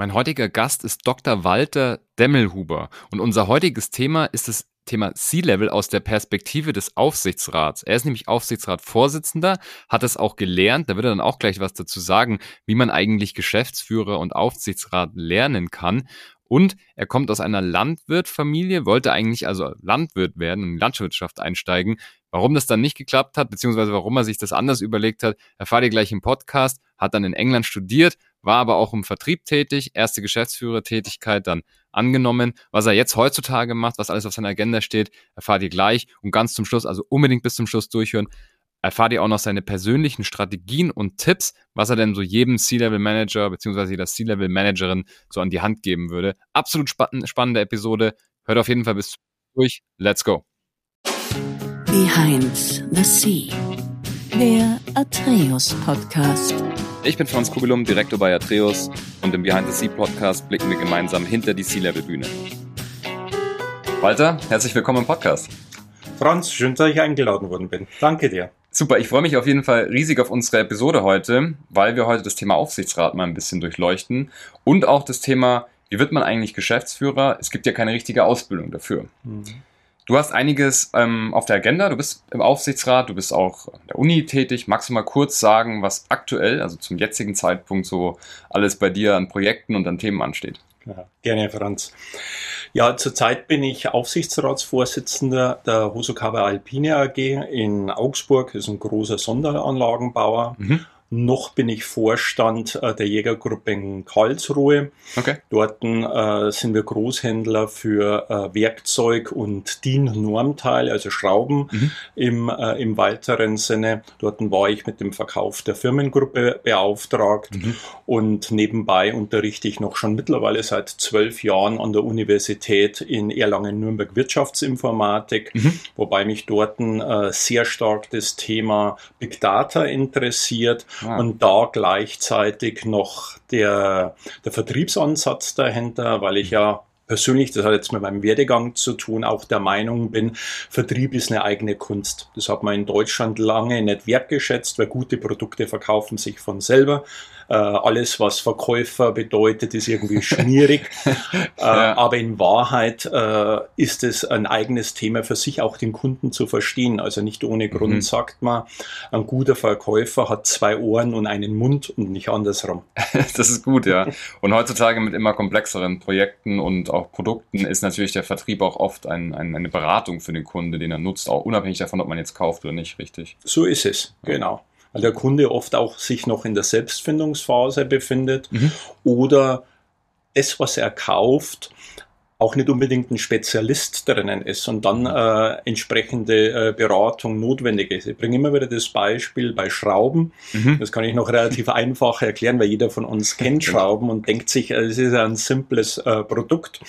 Mein heutiger Gast ist Dr. Walter Demmelhuber und unser heutiges Thema ist das Thema C-Level aus der Perspektive des Aufsichtsrats. Er ist nämlich Aufsichtsratsvorsitzender, hat es auch gelernt, da wird er dann auch gleich was dazu sagen, wie man eigentlich Geschäftsführer und Aufsichtsrat lernen kann. Und er kommt aus einer Landwirtfamilie, wollte eigentlich also Landwirt werden, in die Landwirtschaft einsteigen. Warum das dann nicht geklappt hat, beziehungsweise warum er sich das anders überlegt hat, erfahrt ihr gleich im Podcast, hat dann in England studiert, war aber auch im Vertrieb tätig, erste Geschäftsführertätigkeit dann angenommen. Was er jetzt heutzutage macht, was alles auf seiner Agenda steht, erfahrt ihr gleich. Und ganz zum Schluss, also unbedingt bis zum Schluss durchhören, erfahrt ihr auch noch seine persönlichen Strategien und Tipps, was er denn so jedem C-Level-Manager bzw. jeder C-Level-Managerin so an die Hand geben würde. Absolut spann spannende Episode. Hört auf jeden Fall bis durch. Let's go. Behind the Sea. Der Atreus Podcast. Ich bin Franz Kugelum, Direktor bei Atreus und im Behind the Sea Podcast blicken wir gemeinsam hinter die Sea-Level-Bühne. Walter, herzlich willkommen im Podcast. Franz, schön, dass ich eingeladen worden bin. Danke dir. Super, ich freue mich auf jeden Fall riesig auf unsere Episode heute, weil wir heute das Thema Aufsichtsrat mal ein bisschen durchleuchten und auch das Thema, wie wird man eigentlich Geschäftsführer? Es gibt ja keine richtige Ausbildung dafür. Mhm. Du hast einiges ähm, auf der Agenda, du bist im Aufsichtsrat, du bist auch an der Uni tätig. Magst du mal kurz sagen, was aktuell, also zum jetzigen Zeitpunkt, so alles bei dir an Projekten und an Themen ansteht? Ja, gerne, Franz. Ja, zurzeit bin ich Aufsichtsratsvorsitzender der Hosokawa Alpine AG in Augsburg. Das ist ein großer Sonderanlagenbauer. Mhm. Noch bin ich Vorstand äh, der Jägergruppe in Karlsruhe. Okay. Dort äh, sind wir Großhändler für äh, Werkzeug und DIN-Normteile, also Schrauben mhm. im, äh, im weiteren Sinne. Dort war ich mit dem Verkauf der Firmengruppe beauftragt mhm. und nebenbei unterrichte ich noch schon mittlerweile seit zwölf Jahren an der Universität in Erlangen-Nürnberg Wirtschaftsinformatik, mhm. wobei mich dort äh, sehr stark das Thema Big Data interessiert Ah. Und da gleichzeitig noch der, der Vertriebsansatz dahinter, weil ich ja persönlich, das hat jetzt mit meinem Werdegang zu tun, auch der Meinung bin, Vertrieb ist eine eigene Kunst. Das hat man in Deutschland lange nicht wertgeschätzt, weil gute Produkte verkaufen sich von selber. Äh, alles, was Verkäufer bedeutet, ist irgendwie schwierig. äh, ja. Aber in Wahrheit äh, ist es ein eigenes Thema für sich, auch den Kunden zu verstehen. Also nicht ohne Grund mhm. sagt man, ein guter Verkäufer hat zwei Ohren und einen Mund und nicht andersrum. das ist gut, ja. Und heutzutage mit immer komplexeren Projekten und auch Produkten ist natürlich der Vertrieb auch oft ein, ein, eine Beratung für den Kunde, den er nutzt, auch unabhängig davon, ob man jetzt kauft oder nicht, richtig? So ist es, genau weil der Kunde oft auch sich noch in der Selbstfindungsphase befindet mhm. oder das, was er kauft, auch nicht unbedingt ein Spezialist drinnen ist und dann äh, entsprechende äh, Beratung notwendig ist. Ich bringe immer wieder das Beispiel bei Schrauben. Mhm. Das kann ich noch relativ einfach erklären, weil jeder von uns kennt Schrauben und denkt sich, es ist ein simples äh, Produkt.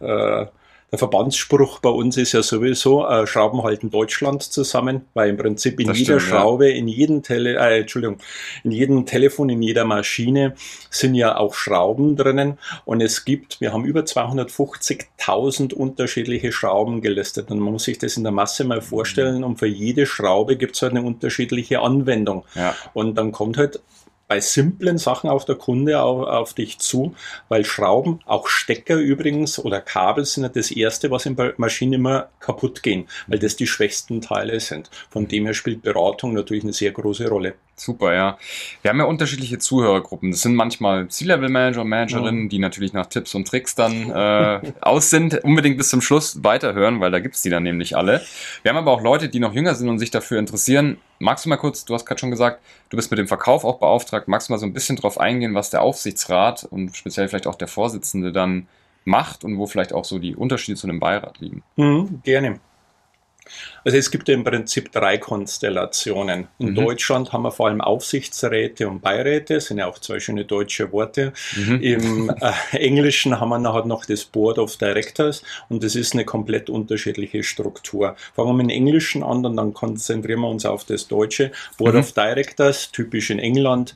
Äh, der Verbandsspruch bei uns ist ja sowieso, äh, Schrauben halten Deutschland zusammen, weil im Prinzip in das jeder stimmt, Schraube, ja. in jedem Tele äh, Entschuldigung, in jedem Telefon, in jeder Maschine sind ja auch Schrauben drinnen und es gibt, wir haben über 250.000 unterschiedliche Schrauben gelistet und man muss sich das in der Masse mal vorstellen und für jede Schraube gibt es halt eine unterschiedliche Anwendung. Ja. Und dann kommt halt bei simplen Sachen auch der Kunde auf, auf, dich zu, weil Schrauben, auch Stecker übrigens oder Kabel sind ja das erste, was in Maschinen immer kaputt gehen, weil das die schwächsten Teile sind. Von dem her spielt Beratung natürlich eine sehr große Rolle. Super, ja. Wir haben ja unterschiedliche Zuhörergruppen. Das sind manchmal C-Level-Manager und Managerinnen, die natürlich nach Tipps und Tricks dann äh, aus sind. Unbedingt bis zum Schluss weiterhören, weil da gibt's die dann nämlich alle. Wir haben aber auch Leute, die noch jünger sind und sich dafür interessieren. Magst du mal kurz, du hast gerade schon gesagt, du bist mit dem Verkauf auch beauftragt. Magst du mal so ein bisschen drauf eingehen, was der Aufsichtsrat und speziell vielleicht auch der Vorsitzende dann macht und wo vielleicht auch so die Unterschiede zu einem Beirat liegen? Mhm, gerne. Also es gibt im Prinzip drei Konstellationen. In mhm. Deutschland haben wir vor allem Aufsichtsräte und Beiräte, sind ja auch zwei schöne deutsche Worte. Mhm. Im äh, Englischen haben wir nachher noch das Board of Directors und das ist eine komplett unterschiedliche Struktur. Fangen wir mit dem Englischen an und dann konzentrieren wir uns auf das Deutsche. Board mhm. of Directors, typisch in England,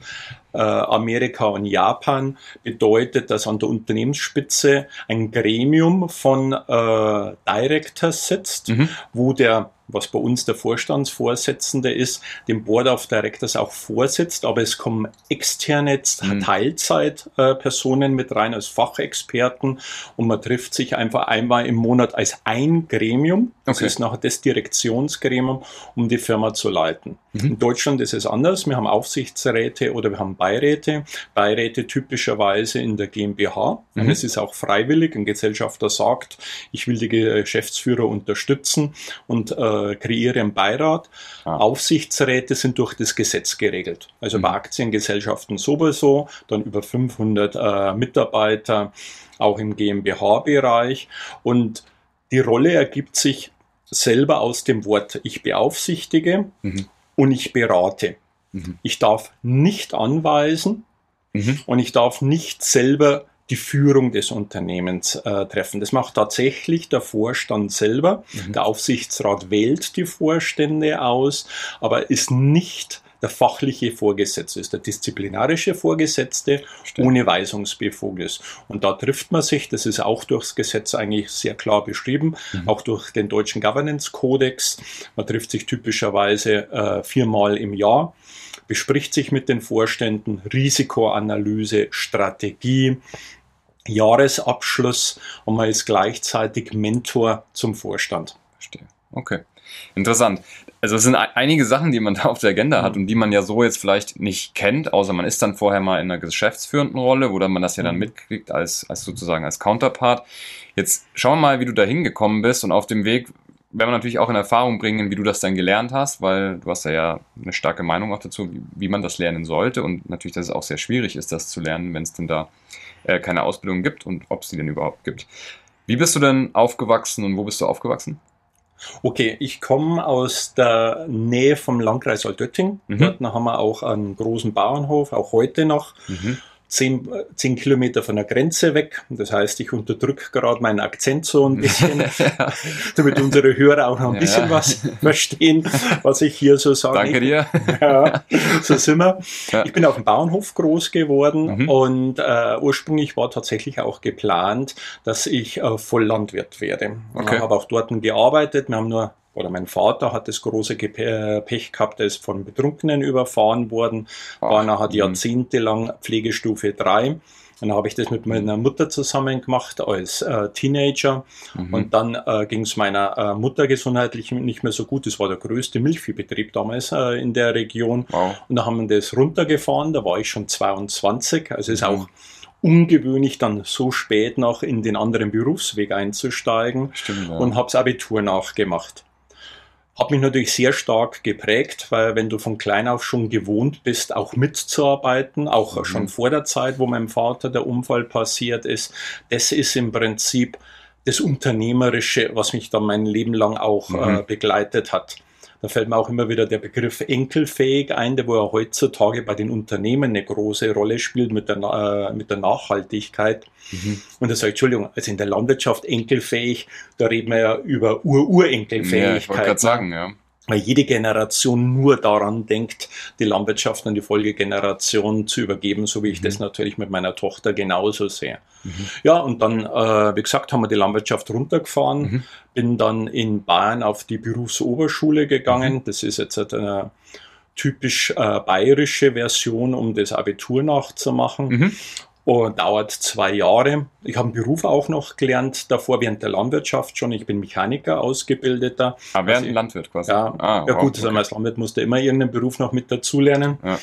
Amerika und Japan bedeutet, dass an der Unternehmensspitze ein Gremium von äh, Directors sitzt, mhm. wo der was bei uns der Vorstandsvorsitzende ist, dem Board of Directors auch vorsitzt, aber es kommen externe mhm. Teilzeitpersonen mit rein als Fachexperten und man trifft sich einfach einmal im Monat als ein Gremium. Das okay. ist nachher das Direktionsgremium, um die Firma zu leiten. Mhm. In Deutschland ist es anders. Wir haben Aufsichtsräte oder wir haben Beiräte. Beiräte typischerweise in der GmbH. Mhm. Und es ist auch freiwillig. Ein Gesellschafter sagt, ich will die Geschäftsführer unterstützen und äh, kreiere einen Beirat. Ah. Aufsichtsräte sind durch das Gesetz geregelt. Also mhm. bei Aktiengesellschaften sowieso, dann über 500 äh, Mitarbeiter, auch im GmbH-Bereich. Und die Rolle ergibt sich selber aus dem Wort ich beaufsichtige mhm. und ich berate. Mhm. Ich darf nicht anweisen mhm. und ich darf nicht selber die Führung des Unternehmens äh, treffen. Das macht tatsächlich der Vorstand selber. Mhm. Der Aufsichtsrat wählt die Vorstände aus, aber ist nicht der fachliche Vorgesetzte ist, der disziplinarische Vorgesetzte Stimmt. ohne Weisungsbefugnis. Und da trifft man sich, das ist auch durchs Gesetz eigentlich sehr klar beschrieben, mhm. auch durch den deutschen Governance Codex. Man trifft sich typischerweise äh, viermal im Jahr, bespricht sich mit den Vorständen, Risikoanalyse, Strategie, Jahresabschluss und man ist gleichzeitig Mentor zum Vorstand. Verstehe. Okay. Interessant. Also es sind einige Sachen, die man da auf der Agenda hat mhm. und die man ja so jetzt vielleicht nicht kennt, außer man ist dann vorher mal in einer geschäftsführenden Rolle, wo dann man das ja dann mhm. mitkriegt als, als sozusagen als Counterpart. Jetzt schauen wir mal, wie du da hingekommen bist und auf dem Weg werden wir natürlich auch in Erfahrung bringen, wie du das dann gelernt hast, weil du hast ja, ja eine starke Meinung auch dazu, wie, wie man das lernen sollte und natürlich, dass es auch sehr schwierig ist, das zu lernen, wenn es denn da äh, keine Ausbildung gibt und ob es die denn überhaupt gibt. Wie bist du denn aufgewachsen und wo bist du aufgewachsen? Okay, ich komme aus der Nähe vom Landkreis Altötting. Mhm. Dort haben wir auch einen großen Bauernhof, auch heute noch. Mhm zehn, zehn Kilometer von der Grenze weg. Das heißt, ich unterdrücke gerade meinen Akzent so ein bisschen, damit unsere Hörer auch noch ein ja, bisschen was verstehen, was ich hier so sage. Danke dir. Ja, so sind wir. Ich bin auf dem Bauernhof groß geworden mhm. und äh, ursprünglich war tatsächlich auch geplant, dass ich äh, Volllandwirt werde. Okay. Ich habe auch dort gearbeitet. Wir haben nur oder mein Vater hat das große Pech gehabt, er ist von Betrunkenen überfahren worden, Ach, war nachher jahrzehntelang Pflegestufe 3. Dann habe ich das mit meiner Mutter zusammen gemacht als äh, Teenager. Mhm. Und dann äh, ging es meiner äh, Mutter gesundheitlich nicht mehr so gut. Das war der größte Milchviehbetrieb damals äh, in der Region. Wow. Und da haben wir das runtergefahren. Da war ich schon 22. Also ist mhm. auch ungewöhnlich, dann so spät noch in den anderen Berufsweg einzusteigen. Stimmt, ja. Und habe das Abitur nachgemacht hat mich natürlich sehr stark geprägt, weil wenn du von klein auf schon gewohnt bist, auch mitzuarbeiten, auch mhm. schon vor der Zeit, wo meinem Vater der Unfall passiert ist, das ist im Prinzip das Unternehmerische, was mich dann mein Leben lang auch mhm. äh, begleitet hat. Da fällt mir auch immer wieder der Begriff enkelfähig ein, der wo ja heutzutage bei den Unternehmen eine große Rolle spielt mit der, äh, mit der Nachhaltigkeit. Mhm. Und da sage ich, Entschuldigung, also in der Landwirtschaft enkelfähig, da reden wir ja über Ur-Urenkelfähigkeit. Ja, ich wollte gerade sagen, ja weil jede Generation nur daran denkt, die Landwirtschaft an die Folgegeneration zu übergeben, so wie ich mhm. das natürlich mit meiner Tochter genauso sehe. Mhm. Ja, und dann, äh, wie gesagt, haben wir die Landwirtschaft runtergefahren, mhm. bin dann in Bayern auf die Berufsoberschule gegangen. Mhm. Das ist jetzt eine typisch äh, bayerische Version, um das Abitur nachzumachen. Und dauert zwei Jahre. Ich habe einen Beruf auch noch gelernt, davor während der Landwirtschaft schon. Ich bin Mechaniker, ausgebildeter. Ah, während also, Landwirt quasi? Ja, ah, ja gut, wow, okay. als Landwirt musste immer irgendeinen Beruf noch mit dazulernen, ja.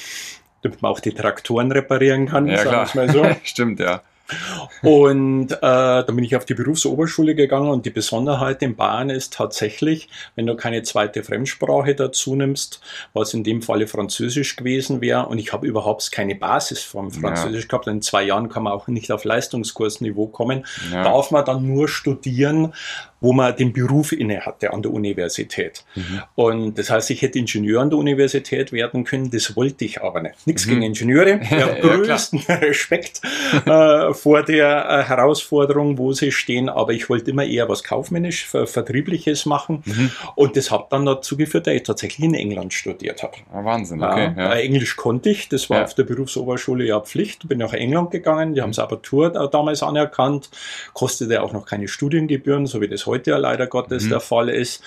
damit man auch die Traktoren reparieren kann, ja, sagen wir mal so. Stimmt, ja. Und äh, dann bin ich auf die Berufsoberschule gegangen und die Besonderheit in Bayern ist tatsächlich, wenn du keine zweite Fremdsprache dazu nimmst, was in dem Falle Französisch gewesen wäre und ich habe überhaupt keine Basis vom Französisch ja. gehabt, in zwei Jahren kann man auch nicht auf Leistungskursniveau kommen, ja. darf man dann nur studieren, wo man den Beruf inne hatte an der Universität. Mhm. Und das heißt, ich hätte Ingenieur an der Universität werden können, das wollte ich aber nicht. Nichts mhm. gegen Ingenieure, ich habe größten Respekt äh, vor der äh, Herausforderung, wo sie stehen, aber ich wollte immer eher was kaufmännisch, ver Vertriebliches machen. Mhm. Und das hat dann dazu geführt, dass ich tatsächlich in England studiert habe. Ah, Wahnsinn, okay. Ja, ja. Englisch konnte ich, das war ja. auf der Berufsoberschule ja Pflicht. Bin nach England gegangen, die haben das Abitur damals anerkannt, kostete auch noch keine Studiengebühren, so wie das heute ja leider Gottes mhm. der Fall ist.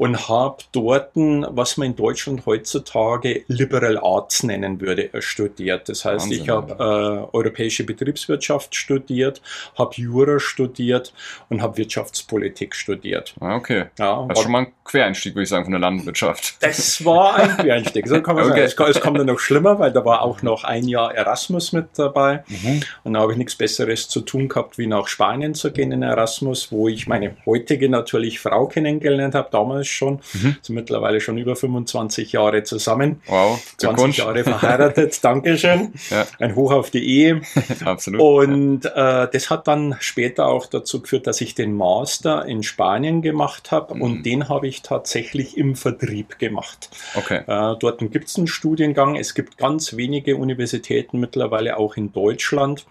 Und habe dort, was man in Deutschland heutzutage Liberal Arts nennen würde, äh, studiert. Das heißt, Wahnsinn, ich habe äh, europäische Betriebswirtschaft studiert, habe Jura studiert und habe Wirtschaftspolitik studiert. Ah, okay. Ja, das ist schon mal ein Quereinstieg, würde ich sagen, von der Landwirtschaft. Das war ein Quereinstieg. So kann man okay. sagen. Es, es kommt dann noch schlimmer, weil da war auch noch ein Jahr Erasmus mit dabei. Mhm. Und da habe ich nichts Besseres zu tun gehabt, wie nach Spanien zu gehen in Erasmus, wo ich meine heutige natürlich Frau kennengelernt habe, damals schon. Mhm. Sind mittlerweile schon über 25 Jahre zusammen. Wow, 20 Jahre verheiratet. Dankeschön. Ja. Ein Hoch auf die Ehe. Absolut. Und äh, das hat dann später auch dazu geführt, dass ich den Master in Spanien gemacht habe mhm. und den habe ich tatsächlich im Vertrieb gemacht. Okay. Äh, dort gibt es einen Studiengang. Es gibt ganz wenige Universitäten mittlerweile auch in Deutschland,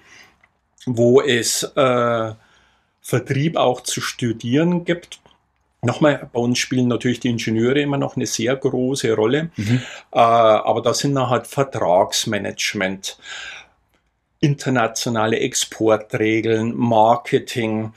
wo es äh, Vertrieb auch zu studieren gibt. Nochmal, bei uns spielen natürlich die Ingenieure immer noch eine sehr große Rolle, mhm. äh, aber da sind dann halt Vertragsmanagement, internationale Exportregeln, Marketing,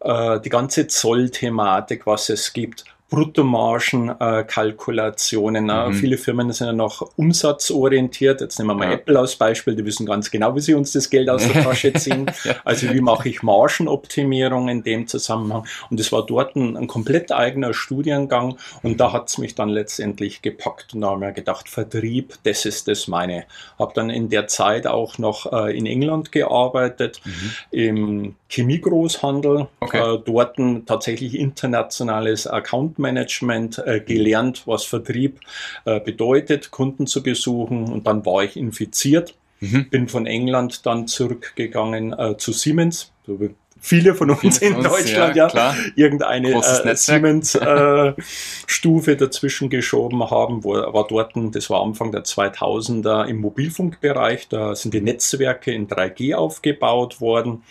äh, die ganze Zollthematik, was es gibt, Bruttomargenkalkulationen. Äh, mhm. Viele Firmen sind ja noch umsatzorientiert. Jetzt nehmen wir mal ja. Apple als Beispiel. Die wissen ganz genau, wie sie uns das Geld aus der Tasche ziehen. ja. Also wie mache ich Margenoptimierung in dem Zusammenhang? Und es war dort ein, ein, komplett eigener Studiengang. Und da hat es mich dann letztendlich gepackt. Und da haben wir gedacht, Vertrieb, das ist das meine. Habe dann in der Zeit auch noch äh, in England gearbeitet, mhm. im Chemiegroßhandel. Okay. Äh, dort tatsächlich internationales Account Accountmanagement äh, gelernt, was Vertrieb äh, bedeutet, Kunden zu besuchen. Und dann war ich infiziert. Mhm. Bin von England dann zurückgegangen äh, zu Siemens, so wie viele von uns in uns, Deutschland ja, ja. irgendeine äh, Siemens-Stufe äh, dazwischen geschoben haben, wo, war dort, das war Anfang der 2000er im Mobilfunkbereich, da sind die Netzwerke in 3G aufgebaut worden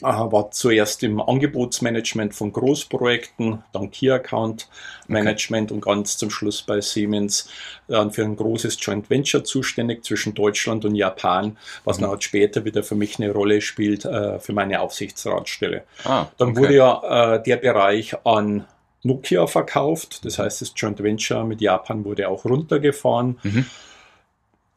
war zuerst im Angebotsmanagement von Großprojekten, dann Key Account Management okay. und ganz zum Schluss bei Siemens dann für ein großes Joint Venture zuständig zwischen Deutschland und Japan, was mhm. dann halt später wieder für mich eine Rolle spielt äh, für meine Aufsichtsratsstelle. Ah, dann okay. wurde ja äh, der Bereich an Nokia verkauft, das heißt das Joint Venture mit Japan wurde auch runtergefahren. Mhm.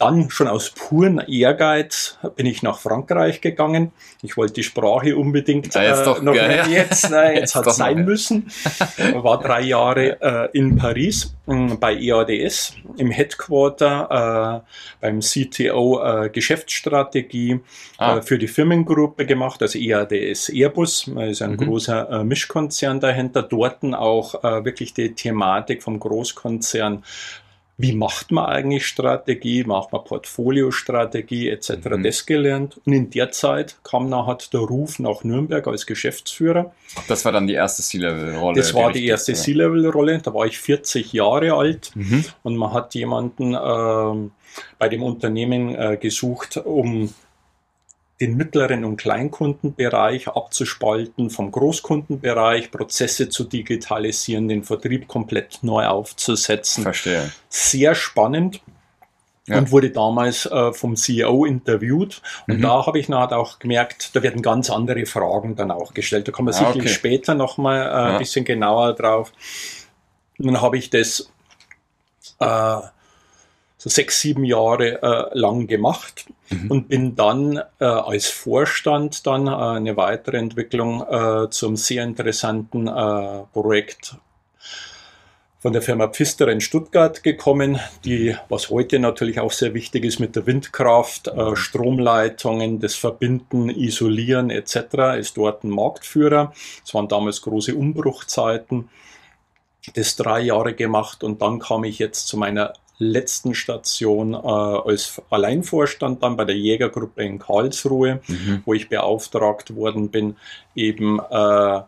Dann schon aus puren Ehrgeiz bin ich nach Frankreich gegangen. Ich wollte die Sprache unbedingt ja, jetzt doch, noch ja, jetzt, nein, jetzt, jetzt hat es sein noch, müssen. War drei Jahre äh, in Paris äh, bei EADS im Headquarter äh, beim CTO äh, Geschäftsstrategie ah. Äh, für die Firmengruppe gemacht, also EADS Airbus, ist ein mhm. großer äh, Mischkonzern dahinter. Dort auch wirklich die Thematik vom Großkonzern wie macht man eigentlich Strategie, macht man Portfoliostrategie etc. Mhm. das gelernt. Und in der Zeit kam nachher der Ruf nach Nürnberg als Geschäftsführer. Das war dann die erste C-Level-Rolle. Das war die erste C-Level-Rolle. Da war ich 40 Jahre alt mhm. und man hat jemanden äh, bei dem Unternehmen äh, gesucht, um den mittleren und Kleinkundenbereich abzuspalten, vom Großkundenbereich Prozesse zu digitalisieren, den Vertrieb komplett neu aufzusetzen. Verstehe. Sehr spannend. Ja. und wurde damals äh, vom CEO interviewt. Und mhm. da habe ich nachher auch gemerkt, da werden ganz andere Fragen dann auch gestellt. Da kommen wir ah, sicherlich okay. später nochmal äh, ja. ein bisschen genauer drauf. Und dann habe ich das äh, so sechs, sieben Jahre äh, lang gemacht mhm. und bin dann äh, als Vorstand dann äh, eine weitere Entwicklung äh, zum sehr interessanten äh, Projekt von der Firma Pfister in Stuttgart gekommen, die, was heute natürlich auch sehr wichtig ist mit der Windkraft, äh, Stromleitungen, das Verbinden, Isolieren etc., ist dort ein Marktführer. Es waren damals große Umbruchzeiten das drei Jahre gemacht und dann kam ich jetzt zu meiner letzten Station äh, als Alleinvorstand dann bei der Jägergruppe in Karlsruhe, mhm. wo ich beauftragt worden bin, eben äh,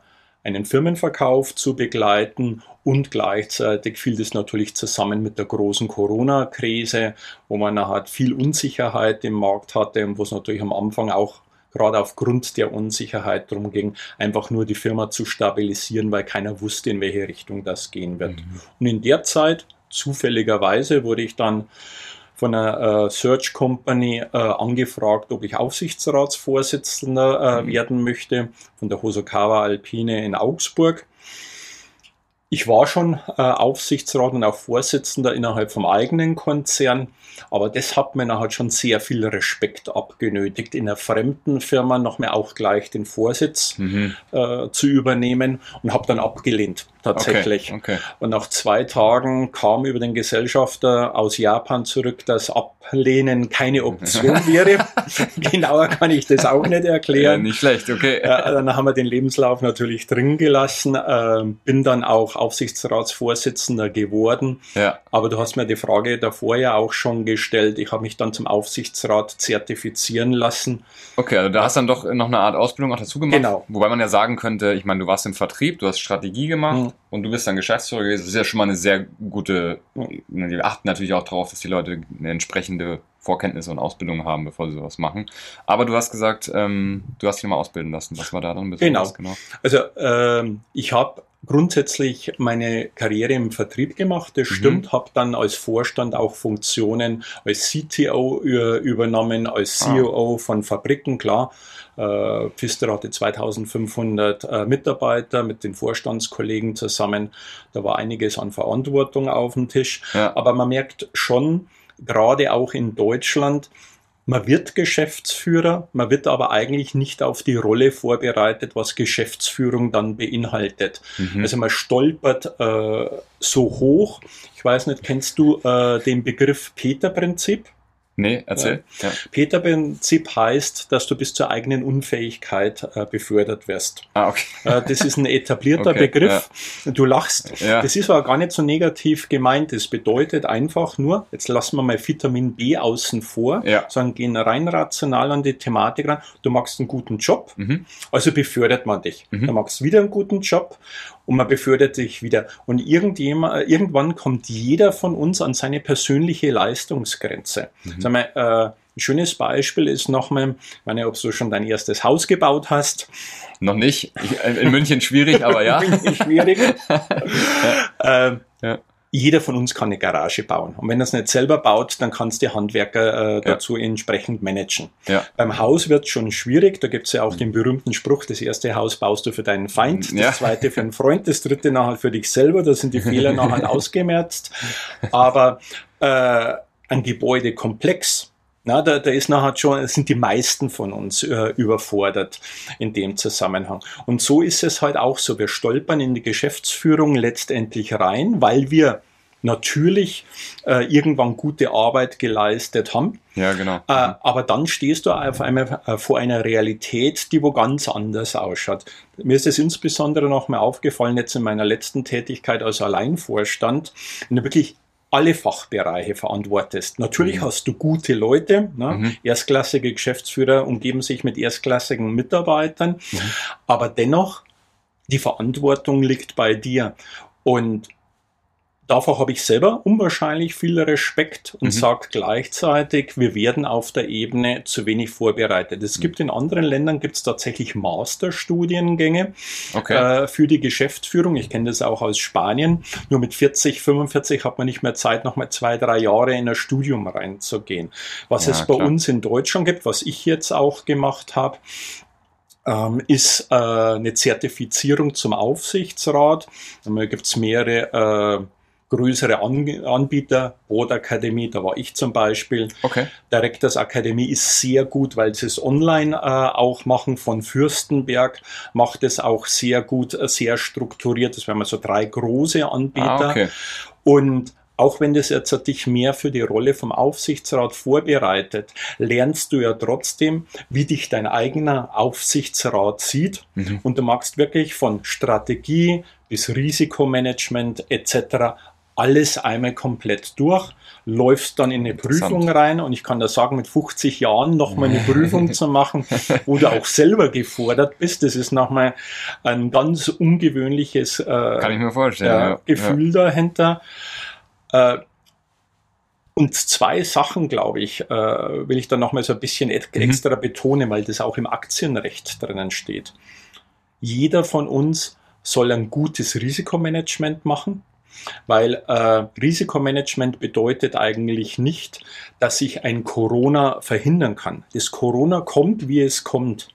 einen Firmenverkauf zu begleiten und gleichzeitig fiel das natürlich zusammen mit der großen Corona-Krise, wo man halt viel Unsicherheit im Markt hatte und wo es natürlich am Anfang auch gerade aufgrund der Unsicherheit darum ging, einfach nur die Firma zu stabilisieren, weil keiner wusste, in welche Richtung das gehen wird. Mhm. Und in der Zeit zufälligerweise wurde ich dann von einer äh, Search Company äh, angefragt, ob ich Aufsichtsratsvorsitzender äh, mhm. werden möchte, von der Hosokawa Alpine in Augsburg. Ich war schon äh, Aufsichtsrat und auch Vorsitzender innerhalb vom eigenen Konzern, aber das hat mir nachher schon sehr viel Respekt abgenötigt, in einer fremden Firma noch mehr auch gleich den Vorsitz mhm. äh, zu übernehmen und habe dann abgelehnt tatsächlich. Okay, okay. Und nach zwei Tagen kam über den Gesellschafter aus Japan zurück, dass Ablehnen keine Option wäre. Genauer kann ich das auch nicht erklären. Ja, nicht schlecht, okay. Äh, dann haben wir den Lebenslauf natürlich drin gelassen, äh, bin dann auch Aufsichtsratsvorsitzender geworden. Ja. Aber du hast mir die Frage davor ja auch schon gestellt. Ich habe mich dann zum Aufsichtsrat zertifizieren lassen. Okay, also da hast du dann doch noch eine Art Ausbildung auch dazu gemacht. Genau. Wobei man ja sagen könnte, ich meine, du warst im Vertrieb, du hast Strategie gemacht. Und du bist dann Geschäftsführer gewesen, das ist ja schon mal eine sehr gute, wir achten natürlich auch darauf, dass die Leute eine entsprechende Vorkenntnisse und Ausbildung haben, bevor sie sowas machen. Aber du hast gesagt, ähm, du hast dich mal ausbilden lassen. Was war da dann besonders genau? genau? Also ähm, ich habe grundsätzlich meine Karriere im Vertrieb gemacht, das mhm. stimmt, habe dann als Vorstand auch Funktionen als CTO übernommen, als COO ah. von Fabriken, klar. Äh, Pfister hatte 2500 äh, Mitarbeiter mit den Vorstandskollegen zusammen. Da war einiges an Verantwortung auf dem Tisch. Ja. Aber man merkt schon, gerade auch in Deutschland, man wird Geschäftsführer, man wird aber eigentlich nicht auf die Rolle vorbereitet, was Geschäftsführung dann beinhaltet. Mhm. Also man stolpert äh, so hoch. Ich weiß nicht, kennst du äh, den Begriff Peter-Prinzip? Nee, erzähl. Ja. Ja. Peter-Prinzip heißt, dass du bis zur eigenen Unfähigkeit äh, befördert wirst. Ah, okay. Äh, das ist ein etablierter okay, Begriff. Ja. Du lachst. Das ist aber gar nicht so negativ gemeint. Das bedeutet einfach nur, jetzt lassen wir mal Vitamin B außen vor, sondern gehen rein rational an die Thematik ran. Du machst einen guten Job, mhm. also befördert man dich. Mhm. Du machst wieder einen guten Job und man befördert sich wieder. Und irgendjemand, irgendwann kommt jeder von uns an seine persönliche Leistungsgrenze. Mhm. Sag mal, äh, ein schönes Beispiel ist nochmal, ich meine, ob du schon dein erstes Haus gebaut hast. Noch nicht. Ich, in München schwierig, aber ja. schwierig. ja. Äh, ja jeder von uns kann eine Garage bauen. Und wenn er es nicht selber baut, dann kannst du Handwerker äh, dazu ja. entsprechend managen. Ja. Beim Haus wird es schon schwierig. Da gibt es ja auch den berühmten Spruch, das erste Haus baust du für deinen Feind, das ja. zweite für einen Freund, das dritte nachher für dich selber. Da sind die Fehler nachher ausgemerzt. Aber äh, ein Gebäudekomplex, na, da, da ist nachher schon, sind die meisten von uns äh, überfordert in dem Zusammenhang. Und so ist es halt auch so. Wir stolpern in die Geschäftsführung letztendlich rein, weil wir natürlich äh, irgendwann gute Arbeit geleistet haben. Ja, genau. Äh, aber dann stehst du auf einmal äh, vor einer Realität, die wo ganz anders ausschaut. Mir ist es insbesondere noch mal aufgefallen, jetzt in meiner letzten Tätigkeit als Alleinvorstand, eine wirklich alle Fachbereiche verantwortest. Natürlich mhm. hast du gute Leute, ne? mhm. erstklassige Geschäftsführer umgeben sich mit erstklassigen Mitarbeitern, mhm. aber dennoch, die Verantwortung liegt bei dir. Und Davor habe ich selber unwahrscheinlich viel Respekt und mhm. sage gleichzeitig, wir werden auf der Ebene zu wenig vorbereitet. Es mhm. gibt in anderen Ländern gibt es tatsächlich Masterstudiengänge okay. äh, für die Geschäftsführung. Ich kenne das auch aus Spanien. Nur mit 40, 45 hat man nicht mehr Zeit, noch mal zwei, drei Jahre in ein Studium reinzugehen. Was ja, es bei klar. uns in Deutschland gibt, was ich jetzt auch gemacht habe, ähm, ist äh, eine Zertifizierung zum Aufsichtsrat. Da gibt es mehrere äh, größere An Anbieter, Akademie, da war ich zum Beispiel. Okay. Directors Akademie ist sehr gut, weil sie es online äh, auch machen. Von Fürstenberg macht es auch sehr gut, äh, sehr strukturiert. Das wären mal so drei große Anbieter. Ah, okay. Und auch wenn das jetzt dich mehr für die Rolle vom Aufsichtsrat vorbereitet, lernst du ja trotzdem, wie dich dein eigener Aufsichtsrat sieht. Mhm. Und du machst wirklich von Strategie bis Risikomanagement etc alles einmal komplett durch, läufst dann in eine Prüfung rein und ich kann da sagen, mit 50 Jahren nochmal eine Prüfung zu machen, wo du auch selber gefordert bist, das ist nochmal ein ganz ungewöhnliches äh, äh, ja. Gefühl ja. dahinter. Äh, und zwei Sachen, glaube ich, äh, will ich dann nochmal so ein bisschen mhm. extra mhm. betonen, weil das auch im Aktienrecht drinnen steht. Jeder von uns soll ein gutes Risikomanagement machen weil äh, Risikomanagement bedeutet eigentlich nicht, dass ich ein Corona verhindern kann. Das Corona kommt, wie es kommt.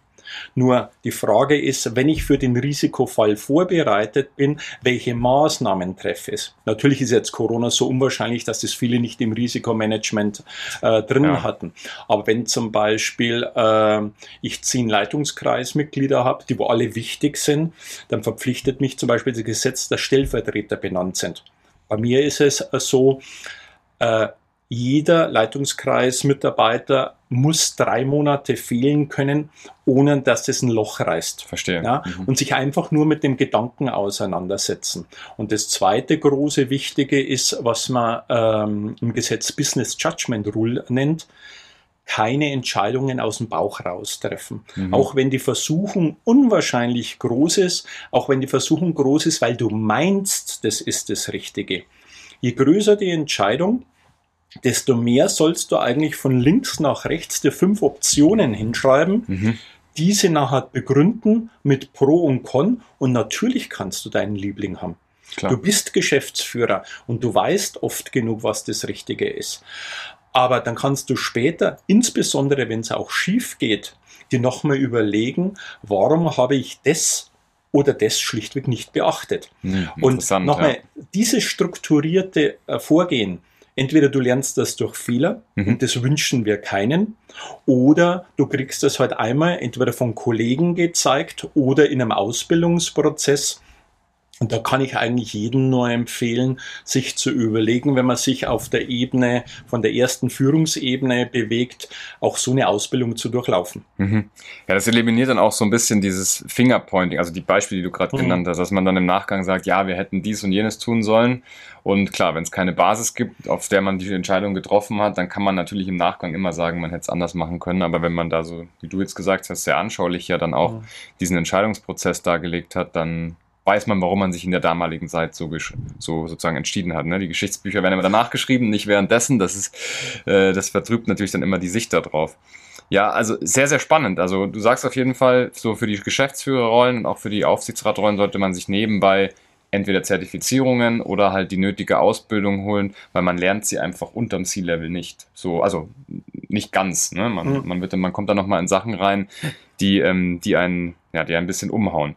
Nur die Frage ist, wenn ich für den Risikofall vorbereitet bin, welche Maßnahmen treffe ich? Natürlich ist jetzt Corona so unwahrscheinlich, dass das viele nicht im Risikomanagement äh, drin ja. hatten. Aber wenn zum Beispiel äh, ich zehn Leitungskreismitglieder habe, die wo alle wichtig sind, dann verpflichtet mich zum Beispiel das Gesetz, dass Stellvertreter benannt sind. Bei mir ist es äh, so, äh, jeder Leitungskreismitarbeiter muss drei Monate fehlen können, ohne dass es ein Loch reißt. Verstehe. Ja? Mhm. Und sich einfach nur mit dem Gedanken auseinandersetzen. Und das zweite große Wichtige ist, was man ähm, im Gesetz Business Judgment Rule nennt, keine Entscheidungen aus dem Bauch raus treffen. Mhm. Auch wenn die Versuchung unwahrscheinlich groß ist, auch wenn die Versuchung groß ist, weil du meinst, das ist das Richtige. Je größer die Entscheidung, desto mehr sollst du eigentlich von links nach rechts dir fünf Optionen hinschreiben, mhm. diese nachher begründen mit Pro und Con und natürlich kannst du deinen Liebling haben. Klar. Du bist Geschäftsführer und du weißt oft genug, was das Richtige ist. Aber dann kannst du später, insbesondere wenn es auch schief geht, dir nochmal überlegen, warum habe ich das oder das schlichtweg nicht beachtet. Mhm, und nochmal, ja. dieses strukturierte äh, Vorgehen, entweder du lernst das durch Fehler mhm. und das wünschen wir keinen, oder du kriegst das halt einmal entweder von Kollegen gezeigt oder in einem Ausbildungsprozess und da kann ich eigentlich jedem nur empfehlen, sich zu überlegen, wenn man sich auf der Ebene, von der ersten Führungsebene bewegt, auch so eine Ausbildung zu durchlaufen. Mhm. Ja, das eliminiert dann auch so ein bisschen dieses Fingerpointing, also die Beispiele, die du gerade mhm. genannt hast, dass man dann im Nachgang sagt, ja, wir hätten dies und jenes tun sollen. Und klar, wenn es keine Basis gibt, auf der man die Entscheidung getroffen hat, dann kann man natürlich im Nachgang immer sagen, man hätte es anders machen können. Aber wenn man da so, wie du jetzt gesagt hast, sehr anschaulich ja dann auch mhm. diesen Entscheidungsprozess dargelegt hat, dann weiß man, warum man sich in der damaligen Zeit so, so sozusagen entschieden hat. Ne? Die Geschichtsbücher werden immer danach geschrieben, nicht währenddessen. Das ist, äh, das vertrübt natürlich dann immer die Sicht darauf. Ja, also sehr, sehr spannend. Also du sagst auf jeden Fall, so für die Geschäftsführerrollen und auch für die Aufsichtsratrollen sollte man sich nebenbei entweder Zertifizierungen oder halt die nötige Ausbildung holen, weil man lernt sie einfach unterm C-Level nicht. So, also nicht ganz. Ne? Man, mhm. man, wird, man kommt da nochmal in Sachen rein, die, ähm, die einen, ja, die ein bisschen umhauen.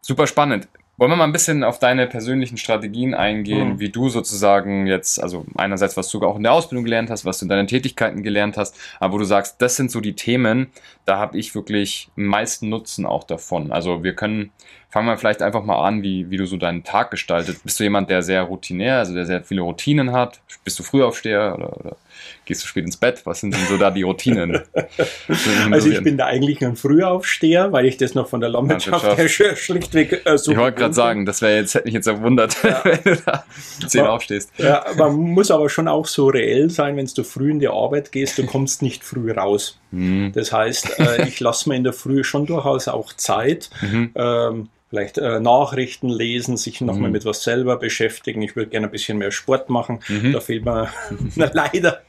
Super spannend. Wollen wir mal ein bisschen auf deine persönlichen Strategien eingehen, mhm. wie du sozusagen jetzt, also einerseits, was du auch in der Ausbildung gelernt hast, was du in deinen Tätigkeiten gelernt hast, aber wo du sagst, das sind so die Themen, da habe ich wirklich am meisten Nutzen auch davon. Also wir können, fangen wir vielleicht einfach mal an, wie, wie du so deinen Tag gestaltet. Bist du jemand, der sehr routinär, also der sehr viele Routinen hat? Bist du Frühaufsteher oder, oder Gehst du spät ins Bett? Was sind denn so da die Routinen? also ich bin da eigentlich ein Frühaufsteher, weil ich das noch von der Landwirtschaft her schlichtweg äh, so. Ich wollte gerade sagen, das wäre jetzt, hätte mich jetzt erwundert, ja. wenn du da zehn man, aufstehst. Ja, man muss aber schon auch so reell sein, wenn du früh in die Arbeit gehst, du kommst nicht früh raus. Mhm. Das heißt, äh, ich lasse mir in der Früh schon durchaus auch Zeit. Mhm. Ähm, vielleicht äh, Nachrichten lesen, sich nochmal mhm. mit was selber beschäftigen. Ich würde gerne ein bisschen mehr Sport machen. Mhm. Da fehlt mir leider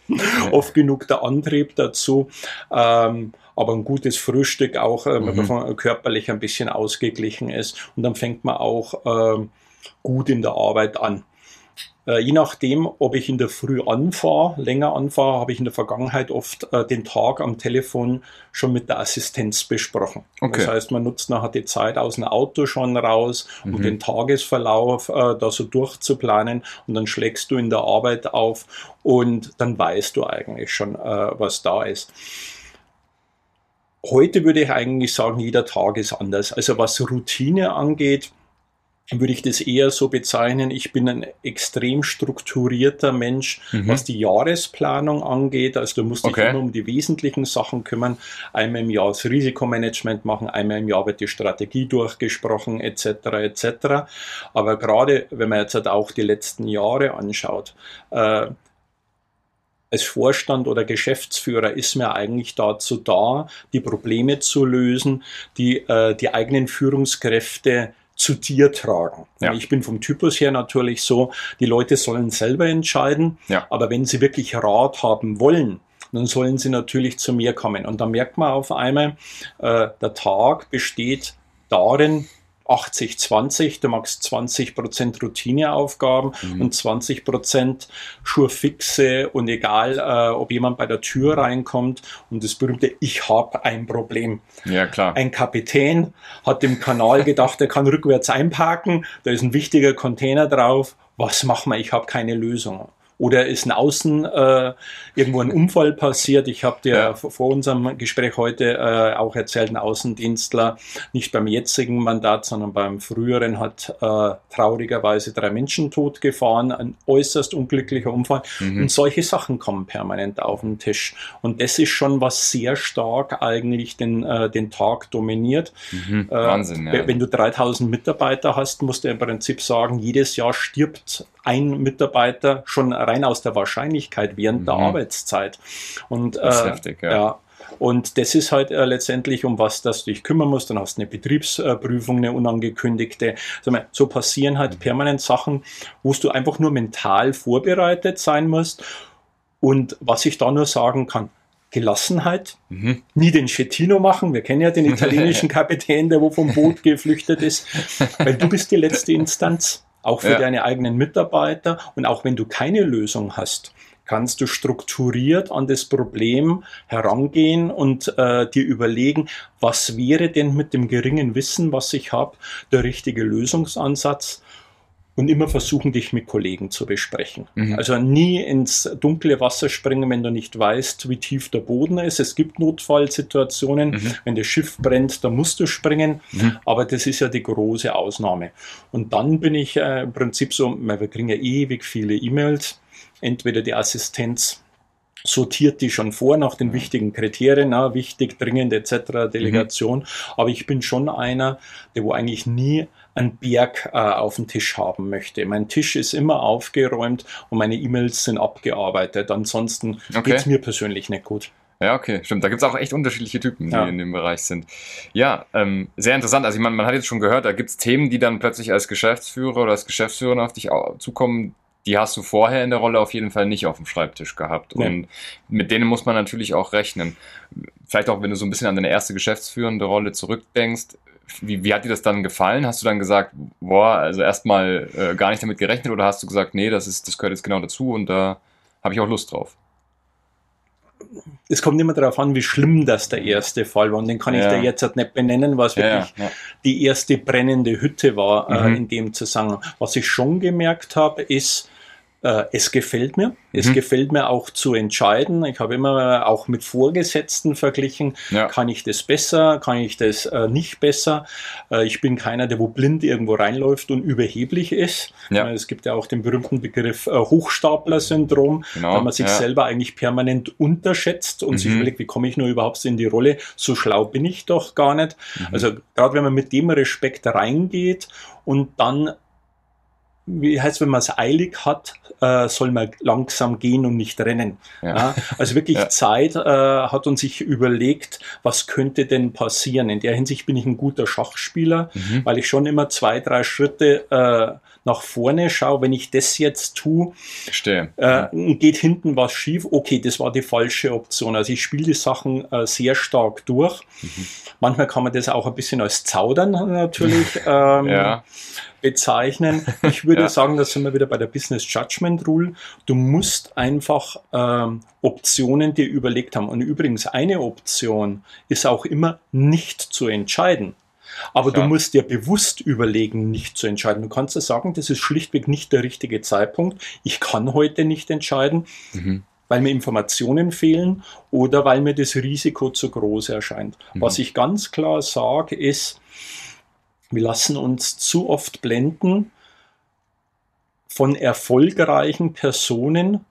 oft genug der Antrieb dazu. Ähm, aber ein gutes Frühstück auch, äh, mhm. man körperlich ein bisschen ausgeglichen ist. Und dann fängt man auch äh, gut in der Arbeit an. Äh, je nachdem, ob ich in der Früh anfahre, länger anfahre, habe ich in der Vergangenheit oft äh, den Tag am Telefon schon mit der Assistenz besprochen. Okay. Das heißt, man nutzt nachher die Zeit aus dem Auto schon raus, um mhm. den Tagesverlauf äh, da so durchzuplanen und dann schlägst du in der Arbeit auf und dann weißt du eigentlich schon, äh, was da ist. Heute würde ich eigentlich sagen, jeder Tag ist anders. Also was Routine angeht, würde ich das eher so bezeichnen, ich bin ein extrem strukturierter Mensch, mhm. was die Jahresplanung angeht. Also du musst dich okay. immer um die wesentlichen Sachen kümmern. Einmal im Jahr das Risikomanagement machen, einmal im Jahr wird die Strategie durchgesprochen, etc. etc. Aber gerade wenn man jetzt halt auch die letzten Jahre anschaut, äh, als Vorstand oder Geschäftsführer ist mir eigentlich dazu da, die Probleme zu lösen, die äh, die eigenen Führungskräfte zu dir tragen. Ja. Ich bin vom Typus her natürlich so, die Leute sollen selber entscheiden, ja. aber wenn sie wirklich Rat haben wollen, dann sollen sie natürlich zu mir kommen. Und da merkt man auf einmal, äh, der Tag besteht darin, 80-20, du machst 20% Routineaufgaben mhm. und 20% Schurfixe und egal, äh, ob jemand bei der Tür reinkommt und das berühmte Ich habe ein Problem. Ja, klar. Ein Kapitän hat im Kanal gedacht, er kann rückwärts einparken, da ist ein wichtiger Container drauf. Was machen wir? Ich habe keine Lösung. Oder ist ein Außen äh, irgendwo ein Unfall passiert? Ich habe dir ja. vor unserem Gespräch heute äh, auch erzählt, ein Außendienstler, nicht beim jetzigen Mandat, sondern beim früheren, hat äh, traurigerweise drei Menschen tot gefahren. Ein äußerst unglücklicher Unfall. Mhm. Und solche Sachen kommen permanent auf den Tisch. Und das ist schon was sehr stark eigentlich den, äh, den Tag dominiert. Mhm. Äh, Wahnsinn. Ja. Wenn du 3000 Mitarbeiter hast, musst du im Prinzip sagen, jedes Jahr stirbt ein Mitarbeiter schon rein aus der Wahrscheinlichkeit während mhm. der Arbeitszeit. Und, das ist äh, heftig, ja. ja. Und das ist halt äh, letztendlich, um was das du dich kümmern musst. Dann hast du eine Betriebsprüfung, eine unangekündigte. So passieren halt mhm. permanent Sachen, wo du einfach nur mental vorbereitet sein musst. Und was ich da nur sagen kann, Gelassenheit, mhm. nie den Schettino machen. Wir kennen ja den italienischen Kapitän, der wo vom Boot geflüchtet ist. Weil du bist die letzte Instanz auch für ja. deine eigenen Mitarbeiter. Und auch wenn du keine Lösung hast, kannst du strukturiert an das Problem herangehen und äh, dir überlegen, was wäre denn mit dem geringen Wissen, was ich habe, der richtige Lösungsansatz und immer versuchen, dich mit Kollegen zu besprechen. Mhm. Also nie ins dunkle Wasser springen, wenn du nicht weißt, wie tief der Boden ist. Es gibt Notfallsituationen, mhm. wenn das Schiff brennt, da musst du springen, mhm. aber das ist ja die große Ausnahme. Und dann bin ich äh, im Prinzip so, wir kriegen ja ewig viele E-Mails, entweder die Assistenz sortiert die schon vor nach den mhm. wichtigen Kriterien, na, wichtig, dringend etc., Delegation. Mhm. Aber ich bin schon einer, der wo eigentlich nie einen Berg äh, auf dem Tisch haben möchte. Mein Tisch ist immer aufgeräumt und meine E-Mails sind abgearbeitet. Ansonsten okay. geht es mir persönlich nicht gut. Ja, okay, stimmt. Da gibt es auch echt unterschiedliche Typen, die ja. in dem Bereich sind. Ja, ähm, sehr interessant. Also ich meine, man hat jetzt schon gehört, da gibt es Themen, die dann plötzlich als Geschäftsführer oder als Geschäftsführer auf dich zukommen, die hast du vorher in der Rolle auf jeden Fall nicht auf dem Schreibtisch gehabt. Ja. Und mit denen muss man natürlich auch rechnen. Vielleicht auch, wenn du so ein bisschen an deine erste geschäftsführende Rolle zurückdenkst, wie, wie hat dir das dann gefallen? Hast du dann gesagt, boah, also erstmal äh, gar nicht damit gerechnet oder hast du gesagt, nee, das ist, das gehört jetzt genau dazu und da habe ich auch Lust drauf? Es kommt immer darauf an, wie schlimm das der erste Fall war. Und den kann ich ja. dir jetzt halt nicht benennen, was wirklich ja, ja. die erste brennende Hütte war äh, mhm. äh, in dem Zusammenhang. Was ich schon gemerkt habe, ist, äh, es gefällt mir. Es mhm. gefällt mir auch zu entscheiden. Ich habe immer auch mit Vorgesetzten verglichen. Ja. Kann ich das besser? Kann ich das äh, nicht besser? Äh, ich bin keiner, der wo blind irgendwo reinläuft und überheblich ist. Ja. Es gibt ja auch den berühmten Begriff äh, Hochstapler-Syndrom, genau. weil man sich ja. selber eigentlich permanent unterschätzt und mhm. sich überlegt, wie komme ich nur überhaupt in die Rolle? So schlau bin ich doch gar nicht. Mhm. Also gerade wenn man mit dem Respekt reingeht und dann wie heißt, wenn man es eilig hat, äh, soll man langsam gehen und nicht rennen. Ja. Ja, also wirklich ja. Zeit äh, hat und sich überlegt, was könnte denn passieren. In der Hinsicht bin ich ein guter Schachspieler, mhm. weil ich schon immer zwei, drei Schritte äh, nach vorne schaue. Wenn ich das jetzt tue, äh, geht hinten was schief. Okay, das war die falsche Option. Also ich spiele die Sachen äh, sehr stark durch. Mhm. Manchmal kann man das auch ein bisschen als Zaudern natürlich. Ähm, ja bezeichnen. Ich würde ja. sagen, das sind wir wieder bei der Business Judgment Rule. Du musst einfach ähm, Optionen dir überlegt haben. Und übrigens, eine Option ist auch immer nicht zu entscheiden. Aber ja. du musst dir bewusst überlegen, nicht zu entscheiden. Du kannst ja sagen, das ist schlichtweg nicht der richtige Zeitpunkt. Ich kann heute nicht entscheiden. Mhm weil mir Informationen fehlen oder weil mir das Risiko zu groß erscheint. Mhm. Was ich ganz klar sage, ist, wir lassen uns zu oft blenden von erfolgreichen Personen,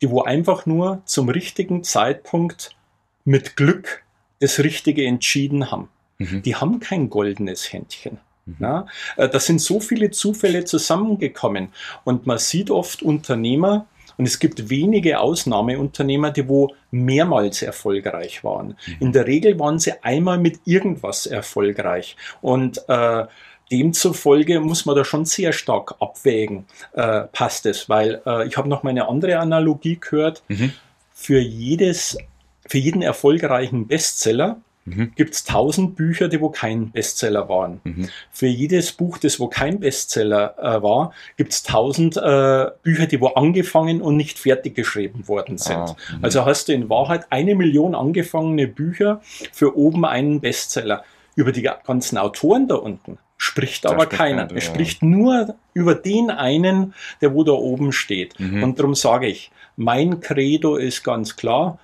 die wo einfach nur zum richtigen Zeitpunkt mit Glück das Richtige entschieden haben. Mhm. Die haben kein goldenes Händchen. Mhm. Ja, äh, da sind so viele Zufälle zusammengekommen und man sieht oft Unternehmer, und es gibt wenige Ausnahmeunternehmer, die wo mehrmals erfolgreich waren. Mhm. In der Regel waren sie einmal mit irgendwas erfolgreich. Und äh, demzufolge muss man da schon sehr stark abwägen, äh, passt es. Weil äh, ich habe noch mal eine andere Analogie gehört. Mhm. Für jedes, für jeden erfolgreichen Bestseller mhm. gibt es tausend Bücher, die wo kein Bestseller waren. Mhm. Für jedes Buch, das wo kein Bestseller äh, war, gibt es tausend äh, Bücher, die wo angefangen und nicht fertig geschrieben worden sind. Ah, also hast du in Wahrheit eine Million angefangene Bücher für oben einen Bestseller. Über die ganzen Autoren da unten spricht aber keiner. Es spricht nur über den einen, der wo da oben steht. Mhm. Und darum sage ich, mein Credo ist ganz klar,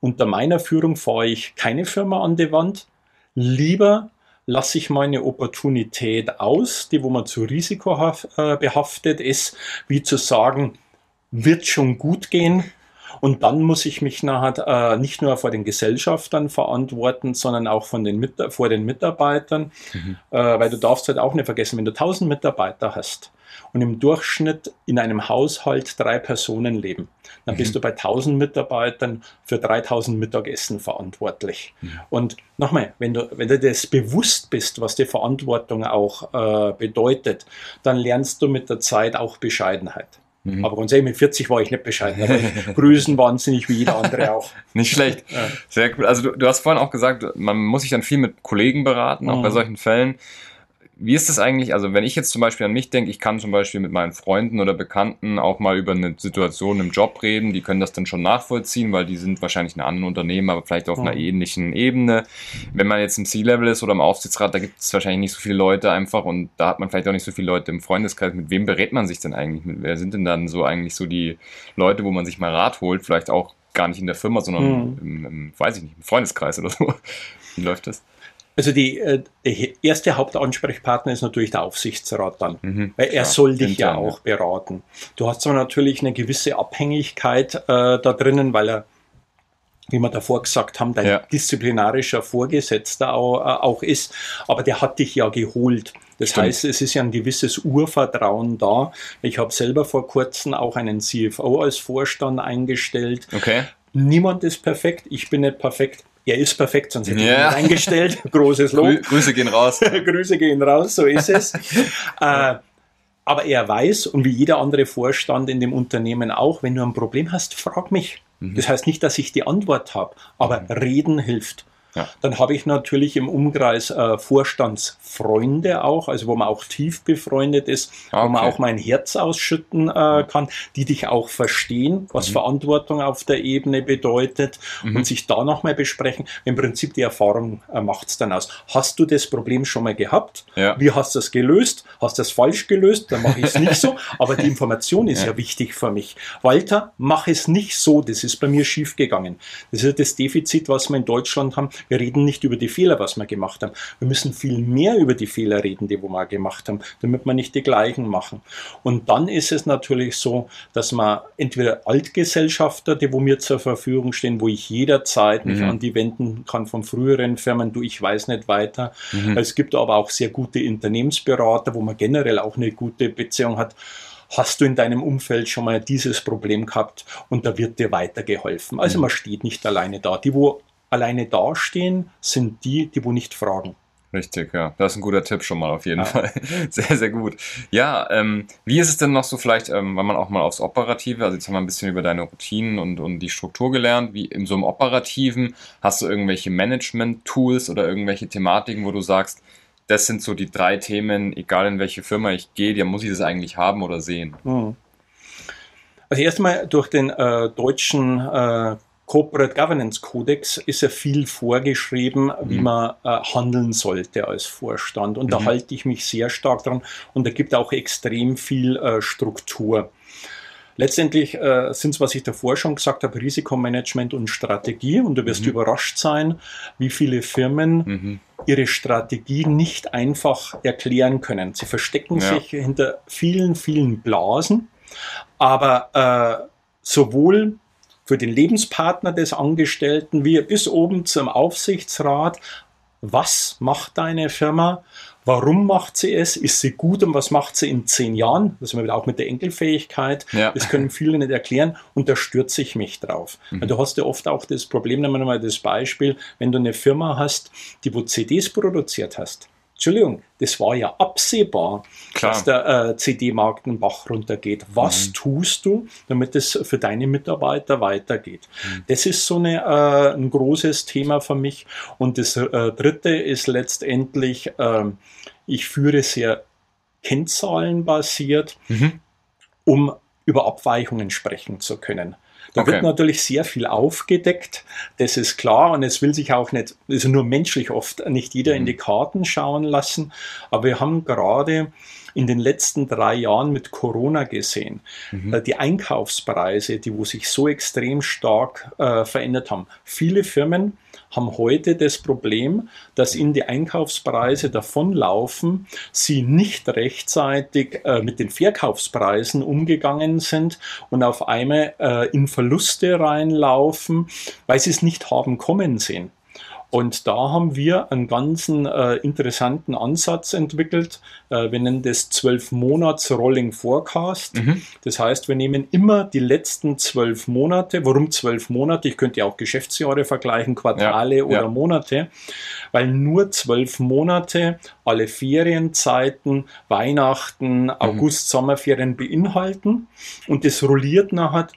unter meiner Führung fahre ich keine Firma an die Wand. Lieber lasse ich meine Opportunität aus, die wo man zu Risiko äh, behaftet ist, wie zu sagen, wird schon gut gehen. Und dann muss ich mich nachher äh, nicht nur vor den Gesellschaftern verantworten, sondern auch von den vor den Mitarbeitern, mhm. äh, weil du darfst halt auch nicht vergessen, wenn du 1000 Mitarbeiter hast, und im Durchschnitt in einem Haushalt drei Personen leben, dann mhm. bist du bei 1000 Mitarbeitern für 3000 Mittagessen verantwortlich. Mhm. Und nochmal, wenn du, wenn du das bewusst bist, was die Verantwortung auch äh, bedeutet, dann lernst du mit der Zeit auch Bescheidenheit. Mhm. Aber ganz ehrlich, mit 40 war ich nicht bescheiden. Aber ich grüßen wahnsinnig wie jeder andere auch. nicht schlecht. Ja. Sehr cool. Also du, du, hast vorhin auch gesagt, man muss sich dann viel mit Kollegen beraten, auch bei mhm. solchen Fällen. Wie ist es eigentlich, also wenn ich jetzt zum Beispiel an mich denke, ich kann zum Beispiel mit meinen Freunden oder Bekannten auch mal über eine Situation im Job reden, die können das dann schon nachvollziehen, weil die sind wahrscheinlich in einem anderen Unternehmen, aber vielleicht auf mhm. einer ähnlichen Ebene. Wenn man jetzt im C-Level ist oder im Aufsichtsrat, da gibt es wahrscheinlich nicht so viele Leute einfach und da hat man vielleicht auch nicht so viele Leute im Freundeskreis. Mit wem berät man sich denn eigentlich? Mit wer sind denn dann so eigentlich so die Leute, wo man sich mal Rat holt? Vielleicht auch gar nicht in der Firma, sondern mhm. im, im, weiß ich nicht, im Freundeskreis oder so. Wie läuft das? Also die, äh, der erste Hauptansprechpartner ist natürlich der Aufsichtsrat dann, mhm, weil er klar, soll dich ja auch beraten. Du hast zwar natürlich eine gewisse Abhängigkeit äh, da drinnen, weil er, wie wir davor gesagt haben, dein ja. disziplinarischer Vorgesetzter auch, äh, auch ist, aber der hat dich ja geholt. Das Stimmt. heißt, es ist ja ein gewisses Urvertrauen da. Ich habe selber vor kurzem auch einen CFO als Vorstand eingestellt. Okay. Niemand ist perfekt, ich bin nicht perfekt er ist perfekt, sonst hätte ich ja. ihn eingestellt. Großes Lob. Grüße gehen raus. Grüße gehen raus, so ist es. äh, aber er weiß und wie jeder andere Vorstand in dem Unternehmen auch, wenn du ein Problem hast, frag mich. Mhm. Das heißt nicht, dass ich die Antwort habe, aber reden hilft. Ja. Dann habe ich natürlich im Umkreis äh, Vorstandsfreunde auch, also wo man auch tief befreundet ist, okay. wo man auch mein Herz ausschütten äh, kann, die dich auch verstehen, was mhm. Verantwortung auf der Ebene bedeutet mhm. und sich da nochmal besprechen. Im Prinzip die Erfahrung äh, macht es dann aus. Hast du das Problem schon mal gehabt? Ja. Wie hast du es gelöst? Hast du es falsch gelöst? Dann mache ich es nicht so. Aber die Information ist ja. ja wichtig für mich. Walter, mach es nicht so. Das ist bei mir schief gegangen. Das ist das Defizit, was wir in Deutschland haben wir reden nicht über die Fehler, was wir gemacht haben. Wir müssen viel mehr über die Fehler reden, die wir gemacht haben, damit wir nicht die gleichen machen. Und dann ist es natürlich so, dass man entweder Altgesellschafter, die wo mir zur Verfügung stehen, wo ich jederzeit mich mhm. an die wenden kann von früheren Firmen, du, ich weiß nicht weiter. Mhm. Es gibt aber auch sehr gute Unternehmensberater, wo man generell auch eine gute Beziehung hat hast du in deinem Umfeld schon mal dieses Problem gehabt und da wird dir weitergeholfen. Also mhm. man steht nicht alleine da. Die, wo alleine dastehen, sind die, die wo nicht fragen. Richtig, ja. Das ist ein guter Tipp schon mal auf jeden ja. Fall. Sehr, sehr gut. Ja, ähm, wie ist es denn noch so vielleicht, ähm, wenn man auch mal aufs Operative, also jetzt haben wir ein bisschen über deine Routinen und, und die Struktur gelernt, wie in so einem Operativen, hast du irgendwelche Management-Tools oder irgendwelche Thematiken, wo du sagst, das sind so die drei Themen, egal in welche Firma ich gehe, da muss ich das eigentlich haben oder sehen? Mhm. Also erstmal durch den äh, deutschen äh, Corporate Governance Codex ist ja viel vorgeschrieben, wie mhm. man äh, handeln sollte als Vorstand. Und mhm. da halte ich mich sehr stark dran. Und da gibt auch extrem viel äh, Struktur. Letztendlich äh, sind es, was ich davor schon gesagt habe, Risikomanagement und Strategie. Und du wirst mhm. überrascht sein, wie viele Firmen mhm. ihre Strategie nicht einfach erklären können. Sie verstecken ja. sich hinter vielen, vielen Blasen. Aber äh, sowohl für den Lebenspartner des Angestellten, wie bis oben zum Aufsichtsrat. Was macht deine Firma? Warum macht sie es? Ist sie gut und was macht sie in zehn Jahren? Das sind wir auch mit der Enkelfähigkeit. Ja. Das können viele nicht erklären und da stürze ich mich drauf. Mhm. Du hast ja oft auch das Problem, nehmen wir mal das Beispiel, wenn du eine Firma hast, die wo CDs produziert hast Entschuldigung, das war ja absehbar, Klar. dass der äh, CD-Markt den Bach runtergeht. Was Mhm. tust du, damit es für deine Mitarbeiter weitergeht? Mhm. Das ist so eine, äh, ein großes Thema für mich. Und das äh, dritte ist letztendlich, ähm, ich führe sehr kennzahlenbasiert, Mhm. um über Abweichungen sprechen zu können. Da Okay. wird natürlich sehr viel aufgedeckt, das ist klar und es will sich auch nicht, also nur menschlich oft nicht jeder in Mhm. die Karten schauen lassen, aber wir haben gerade in den letzten drei Jahren mit Corona gesehen, Mhm. äh, die Einkaufspreise, die wo sich so extrem stark äh, verändert haben. Viele Firmen haben heute das Problem, dass ihnen die Einkaufspreise davonlaufen, sie nicht rechtzeitig äh, mit den Verkaufspreisen umgegangen sind und auf einmal äh, in Verluste reinlaufen, weil sie es nicht haben kommen sehen. Und da haben wir einen ganzen äh, interessanten Ansatz entwickelt. Äh, wir nennen das 12 Monats Rolling Forecast. Mhm. Das heißt, wir nehmen immer die letzten zwölf Monate. Warum zwölf Monate? Ich könnte ja auch Geschäftsjahre vergleichen, Quartale Ja, oder ja. Monate, weil nur zwölf Monate alle Ferienzeiten, Weihnachten, Mhm. August, Sommerferien beinhalten und das rolliert nachher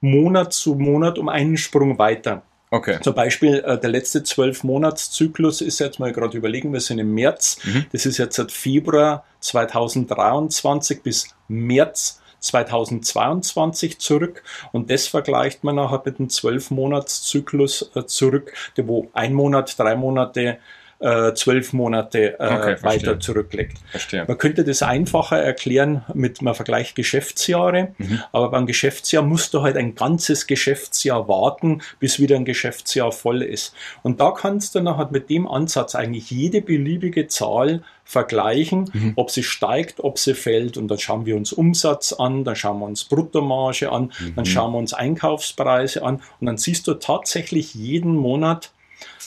Monat zu Monat um einen Sprung weiter. Okay. Zum Beispiel äh, der letzte zwölf Monatszyklus ist jetzt mal gerade überlegen, wir sind im März. Mhm. Das ist jetzt seit Februar 2023 bis März 2022 zurück und das vergleicht man nachher mit dem zwölf Monatszyklus äh, zurück, wo ein Monat, drei Monate, äh, zwölf Monate äh, Okay, weiter zurücklegt. Verstehe. Man könnte das einfacher erklären mit man vergleicht Geschäftsjahre, Mhm. aber beim Geschäftsjahr musst du halt ein ganzes Geschäftsjahr warten, bis wieder ein Geschäftsjahr voll ist. Und da kannst du nachher mit dem Ansatz eigentlich jede beliebige Zahl vergleichen, Mhm. ob sie steigt, ob sie fällt. Und dann schauen wir uns Umsatz an, dann schauen wir uns Bruttomarge an, dann Mhm. schauen wir uns Einkaufspreise an und dann siehst du tatsächlich jeden Monat,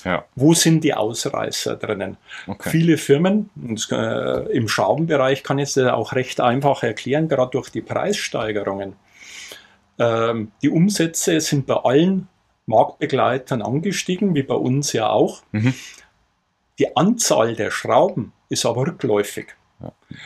Ja. wo sind die Ausreißer drinnen. Okay. Viele Firmen und, äh, im Schraubenbereich kann ich es auch recht einfach erklären, gerade durch die Preissteigerungen. Ähm, die Umsätze sind bei allen Marktbegleitern angestiegen, wie bei uns ja auch. Mhm. Die Anzahl der Schrauben ist aber rückläufig.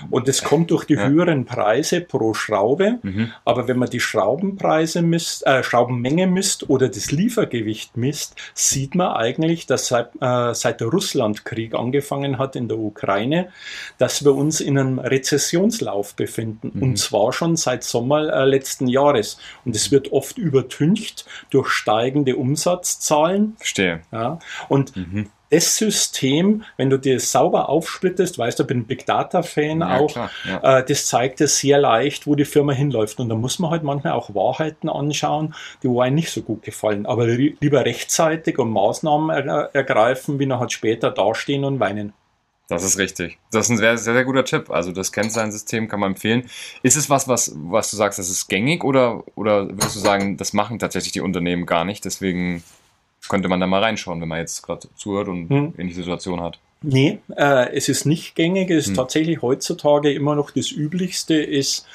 Und das kommt durch die Ja. höheren Preise pro Schraube. Mhm. Aber wenn man die Schraubenpreise misst, äh, Schraubenmenge misst oder das Liefergewicht misst, sieht man eigentlich, dass seit, äh, seit der Russlandkrieg angefangen hat in der Ukraine, dass wir uns in einem Rezessionslauf befinden. Mhm. Und zwar schon seit Sommer äh, letzten Jahres. Und es wird oft übertüncht durch steigende Umsatzzahlen. Verstehe. Ja. Und Mhm. Das System, wenn du dir das sauber aufsplittest, weißt du, ich bin ein Big Data-Fan Ja, auch, klar. Ja. äh, das zeigt dir sehr leicht, wo die Firma hinläuft. Und da muss man halt manchmal auch Wahrheiten anschauen, die wo einem nicht so gut gefallen. Aber lieber rechtzeitig und Maßnahmen er ergreifen, wie nachher später dastehen und weinen. Das ist richtig. Das ist ein sehr, sehr, sehr guter Tipp. Also das Kennzahlen-System kann man empfehlen. Ist es was, was, was du sagst, das ist gängig oder, oder würdest du sagen, das machen tatsächlich die Unternehmen gar nicht? Deswegen könnte man da mal reinschauen, wenn man jetzt gerade zuhört und Hm. ähnliche Situation hat. Nee, äh, es ist nicht gängig. Es ist Hm. tatsächlich heutzutage immer noch das Üblichste, ist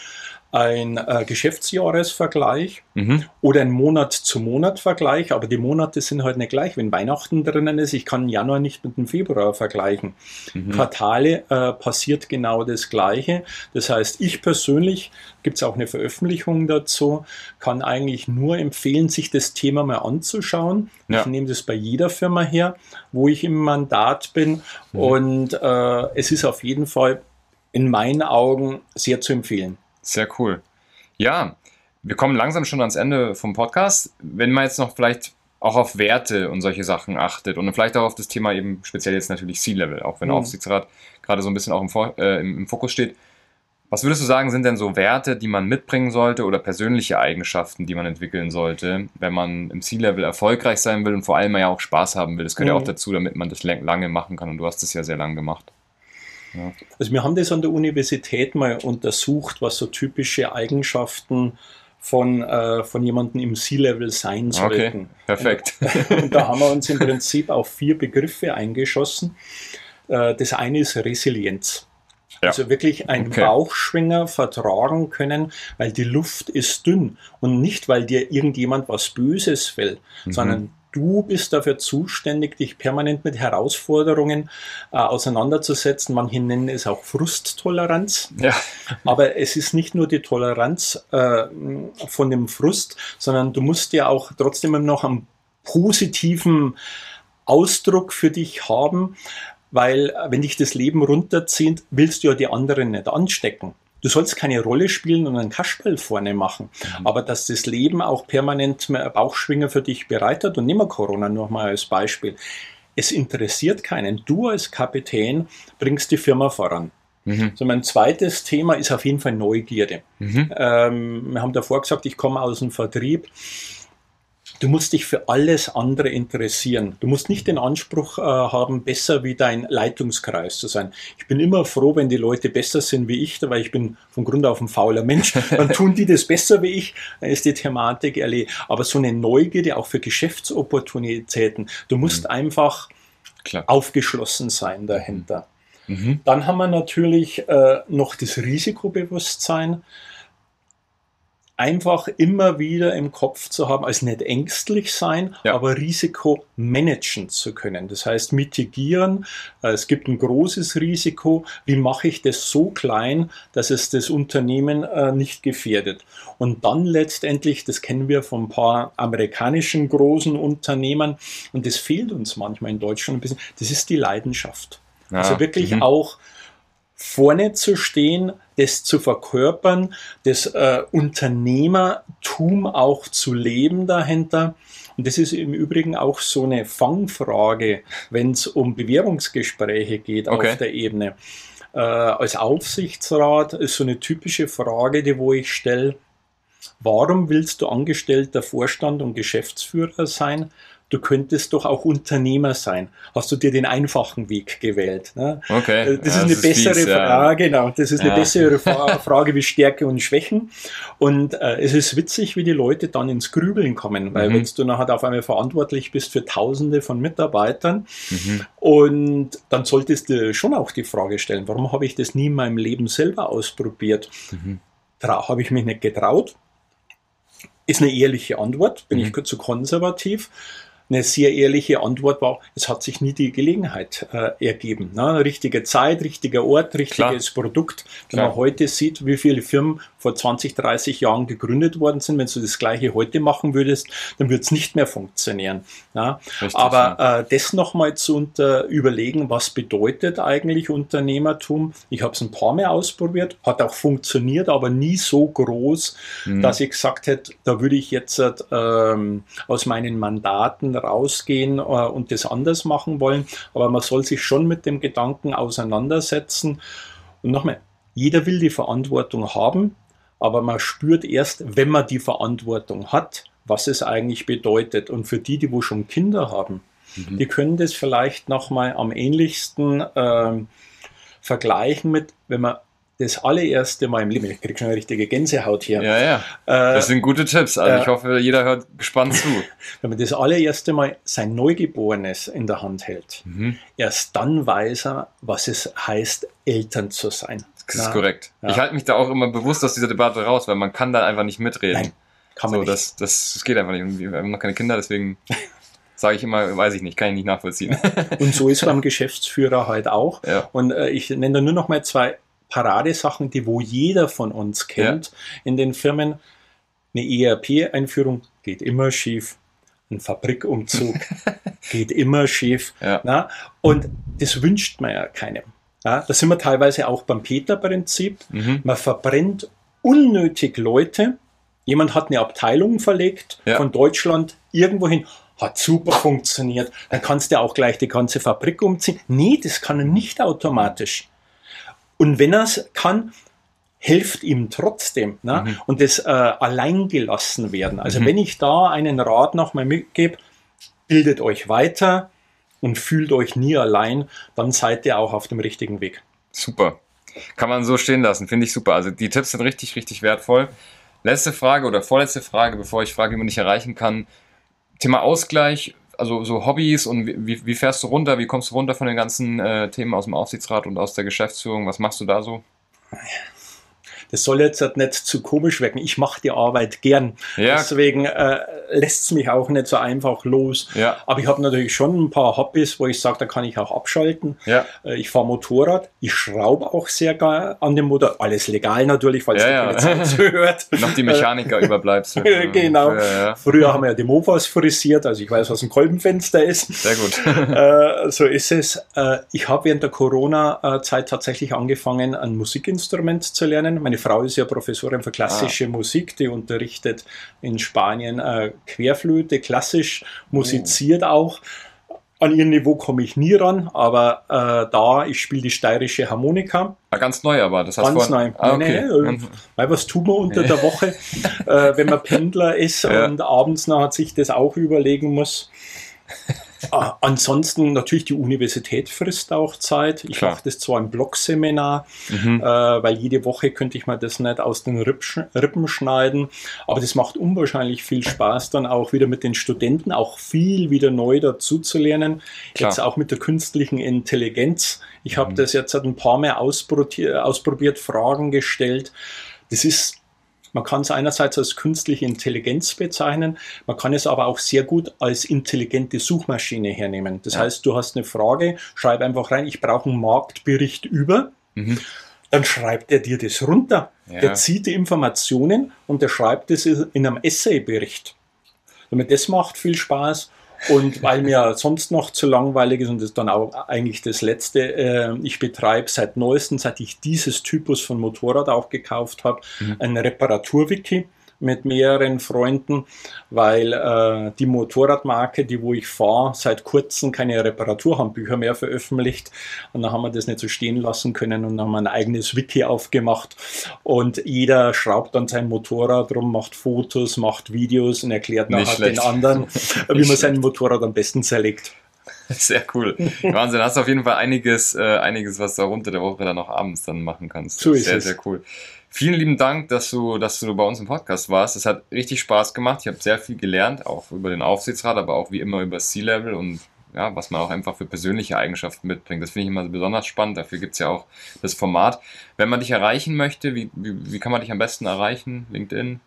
ein äh, Geschäftsjahresvergleich Mhm. oder ein Monat-zu-Monat-Vergleich, aber die Monate sind halt nicht gleich. Wenn Weihnachten drinnen ist, ich kann Januar nicht mit dem Februar vergleichen. Mhm. Quartale äh, passiert genau das Gleiche. Das heißt, ich persönlich, gibt es auch eine Veröffentlichung dazu, kann eigentlich nur empfehlen, sich das Thema mal anzuschauen. Ja. Ich nehme das bei jeder Firma her, wo ich im Mandat bin. Mhm. Und äh, es ist auf jeden Fall in meinen Augen sehr zu empfehlen. Sehr cool. Ja, wir kommen langsam schon ans Ende vom Podcast. Wenn man jetzt noch vielleicht auch auf Werte und solche Sachen achtet und vielleicht auch auf das Thema eben speziell jetzt natürlich C-Level, auch wenn Mhm. Aufsichtsrat gerade so ein bisschen auch im, äh, im, Fokus steht. Was würdest du sagen, sind denn so Werte, die man mitbringen sollte oder persönliche Eigenschaften, die man entwickeln sollte, wenn man im C-Level erfolgreich sein will und vor allem ja auch Spaß haben will? Das gehört ja Mhm. auch dazu, damit man das lang- lange machen kann und du hast es ja sehr lang gemacht. Also wir haben das an der Universität mal untersucht, was so typische Eigenschaften von, äh, von jemandem im C-Level sein Okay, sollten. perfekt. Und da haben wir uns im Prinzip auf vier Begriffe eingeschossen. Äh, Das eine ist Resilienz. Ja. Also wirklich einen Okay. Bauchschwinger vertragen können, weil die Luft ist dünn und nicht, weil dir irgendjemand was Böses will, Mhm. sondern du bist dafür zuständig, dich permanent mit Herausforderungen äh, auseinanderzusetzen. Manche nennen es auch Frusttoleranz. Ja. Aber es ist nicht nur die Toleranz äh, von dem Frust, sondern du musst ja auch trotzdem noch einen positiven Ausdruck für dich haben, weil äh, wenn dich das Leben runterzieht, willst du ja die anderen nicht anstecken. Du sollst keine Rolle spielen und einen Kasperl vorne machen. Mhm. Aber dass das Leben auch permanent Bauchschwinger für dich bereitet und nimm mal Corona nochmal als Beispiel. Es interessiert keinen. Du als Kapitän bringst die Firma voran. Mhm. So mein zweites Thema ist auf jeden Fall Neugierde. Mhm. Ähm, wir haben davor gesagt, ich komme aus dem Vertrieb. Du musst dich für alles andere interessieren. Du musst nicht den Anspruch äh, haben, besser wie dein Leitungskreis zu sein. Ich bin immer froh, wenn die Leute besser sind wie ich, weil ich bin von Grund auf ein fauler Mensch. Dann tun die das besser wie ich, dann ist die Thematik erledigt. Aber so eine Neugierde auch für Geschäftsopportunitäten. Du musst mhm. einfach Klar. aufgeschlossen sein dahinter. Mhm. Dann haben wir natürlich äh, noch das Risikobewusstsein einfach immer wieder im Kopf zu haben, als nicht ängstlich sein, ja. aber Risiko managen zu können. Das heißt, mitigieren. Äh, es gibt ein großes Risiko. Wie mache ich das so klein, dass es das Unternehmen äh, nicht gefährdet? Und dann letztendlich, das kennen wir von ein paar amerikanischen großen Unternehmen, und das fehlt uns manchmal in Deutschland ein bisschen, das ist die Leidenschaft. Ja. Also wirklich mhm. auch vorne zu stehen, das zu verkörpern, das äh, Unternehmertum auch zu leben dahinter. Und das ist im Übrigen auch so eine Fangfrage, wenn es um Bewerbungsgespräche geht okay. auf der Ebene. Äh, als Aufsichtsrat ist so eine typische Frage, die wo ich stelle, warum willst du Angestellter Vorstand und Geschäftsführer sein? Du könntest doch auch Unternehmer sein. Hast du dir den einfachen Weg gewählt? Ne? Okay. Äh, das ja, ist eine das bessere ist fies, Frage, ja. genau. Das ist eine ja. bessere Frage wie Stärke und Schwächen. Und äh, es ist witzig, wie die Leute dann ins Grübeln kommen, weil mhm. wenn du nachher auf einmal verantwortlich bist für Tausende von Mitarbeitern mhm. und dann solltest du schon auch die Frage stellen, warum habe ich das nie in meinem Leben selber ausprobiert? Mhm. Habe ich mich nicht getraut? Ist eine ehrliche Antwort, bin mhm. ich zu konservativ eine sehr ehrliche Antwort war, es hat sich nie die Gelegenheit äh, ergeben. Ne? Richtige Zeit, richtiger Ort, richtiges Klar. Produkt. Wenn Klar. man heute sieht, wie viele Firmen vor 20, 30 Jahren gegründet worden sind, wenn du das gleiche heute machen würdest, dann würde es nicht mehr funktionieren. Ne? Richtig, Aber ja. äh, das nochmal zu unter überlegen, was bedeutet eigentlich Unternehmertum? Ich habe es ein paar Mal ausprobiert, hat auch funktioniert, aber nie so groß, mhm. dass ich gesagt hätte, da würde ich jetzt ähm, aus meinen Mandaten rausgehen äh, und das anders machen wollen. Aber man soll sich schon mit dem Gedanken auseinandersetzen. Und nochmal, jeder will die Verantwortung haben, aber man spürt erst, wenn man die Verantwortung hat, was es eigentlich bedeutet. Und für die, die wo schon Kinder haben, mhm. die können das vielleicht nochmal am ähnlichsten äh, vergleichen mit, wenn man das allererste Mal im Leben, ich kriege schon eine richtige Gänsehaut hier. Ja, ja. Äh, das sind gute Tipps. Also ich hoffe, jeder hört gespannt zu. Wenn man das allererste Mal sein Neugeborenes in der Hand hält, mhm. erst dann weiß er, was es heißt, Eltern zu sein. Das ist Na, korrekt. Ja. Ich halte mich da auch immer bewusst aus dieser Debatte raus, weil man kann da einfach nicht mitreden. Nein, kann man so, nicht. Das, das, das geht einfach nicht. Wir haben noch keine Kinder, deswegen sage ich immer, weiß ich nicht, kann ich nicht nachvollziehen. Und so ist es beim Geschäftsführer halt auch. Ja. Und äh, ich nenne da nur noch mal zwei Paradesachen, die wo jeder von uns kennt ja. in den Firmen. Eine ERP-Einführung geht immer schief. Ein Fabrikumzug geht immer schief. Ja. Na? Und das wünscht man ja keinem. Ja? Da sind wir teilweise auch beim Peter-Prinzip. Mhm. Man verbrennt unnötig Leute. Jemand hat eine Abteilung verlegt ja. von Deutschland irgendwohin hat super funktioniert, dann kannst du auch gleich die ganze Fabrik umziehen. Nee, das kann er nicht automatisch. Und wenn er es kann, hilft ihm trotzdem. Ne? Mhm. Und das äh, alleingelassen werden. Also mhm. wenn ich da einen Rat nochmal mitgebe, bildet euch weiter und fühlt euch nie allein, dann seid ihr auch auf dem richtigen Weg. Super. Kann man so stehen lassen, finde ich super. Also die Tipps sind richtig, richtig wertvoll. Letzte Frage oder vorletzte Frage, bevor ich frage, wie man dich erreichen kann. Thema Ausgleich also so Hobbys und wie, wie fährst du runter? Wie kommst du runter von den ganzen äh, Themen aus dem Aufsichtsrat und aus der Geschäftsführung? Was machst du da so? Das soll jetzt halt nicht zu komisch wirken. Ich mache die Arbeit gern. Ja. Deswegen äh, lässt es mich auch nicht so einfach los. Ja. Aber ich habe natürlich schon ein paar Hobbys, wo ich sage, da kann ich auch abschalten. Ja. Äh, ich fahre Motorrad, ich schraube auch sehr geil an dem Motor. Alles legal natürlich, falls ja, die ja. zuhört. Noch die Mechaniker überbleibst. genau. Früher haben wir ja die Mofas frisiert, also ich weiß, was ein Kolbenfenster ist. Sehr gut. äh, so ist es. Äh, ich habe während der Corona-Zeit tatsächlich angefangen, ein Musikinstrument zu lernen. Meine Frau ist ja Professorin für klassische ah. Musik, die unterrichtet in Spanien äh, Querflöte, klassisch, musiziert oh. auch. An ihr Niveau komme ich nie ran, aber äh, da, ich spiele die steirische Harmonika. Ja, ganz neu, aber das heißt Ganz neu. Ah, okay. nee, weil was tun wir unter der Woche, äh, wenn man Pendler ist ja. und abends noch sich das auch überlegen muss. Ah, ansonsten natürlich die Universität frisst auch Zeit. Ich mache das zwar im Blogseminar, mhm. äh, weil jede Woche könnte ich mir das nicht aus den Rippen schneiden, aber das macht unwahrscheinlich viel Spaß, dann auch wieder mit den Studenten auch viel wieder neu dazu zu lernen. Klar. Jetzt auch mit der künstlichen Intelligenz. Ich habe mhm. das jetzt ein paar Mal ausprobiert, ausprobiert, Fragen gestellt. Das ist man kann es einerseits als künstliche Intelligenz bezeichnen, man kann es aber auch sehr gut als intelligente Suchmaschine hernehmen. Das ja. heißt, du hast eine Frage, schreib einfach rein, ich brauche einen Marktbericht über. Mhm. Dann schreibt er dir das runter. Ja. Der zieht die Informationen und der schreibt es in einem Essaybericht. Damit das macht viel Spaß und weil mir sonst noch zu langweilig ist und das ist dann auch eigentlich das Letzte, äh, ich betreibe seit neuestem, seit ich dieses Typus von Motorrad auch gekauft habe, mhm. ein Reparaturwiki mit mehreren Freunden, weil äh, die Motorradmarke, die wo ich fahre, seit kurzem keine Reparaturhandbücher mehr veröffentlicht. Und dann haben wir das nicht so stehen lassen können und haben wir ein eigenes Wiki aufgemacht. Und jeder schraubt dann sein Motorrad rum, macht Fotos, macht Videos und erklärt nachher den anderen, wie man sein Motorrad am besten zerlegt. Sehr cool. Wahnsinn, hast du auf jeden Fall einiges, äh, einiges, was du unter der Woche dann auch abends dann machen kannst. So ist sehr, es. sehr cool. Vielen lieben Dank, dass du, dass du bei uns im Podcast warst. Es hat richtig Spaß gemacht. Ich habe sehr viel gelernt, auch über den Aufsichtsrat, aber auch wie immer über C-Level und ja, was man auch einfach für persönliche Eigenschaften mitbringt. Das finde ich immer besonders spannend. Dafür gibt es ja auch das Format. Wenn man dich erreichen möchte, wie, wie, wie kann man dich am besten erreichen? LinkedIn?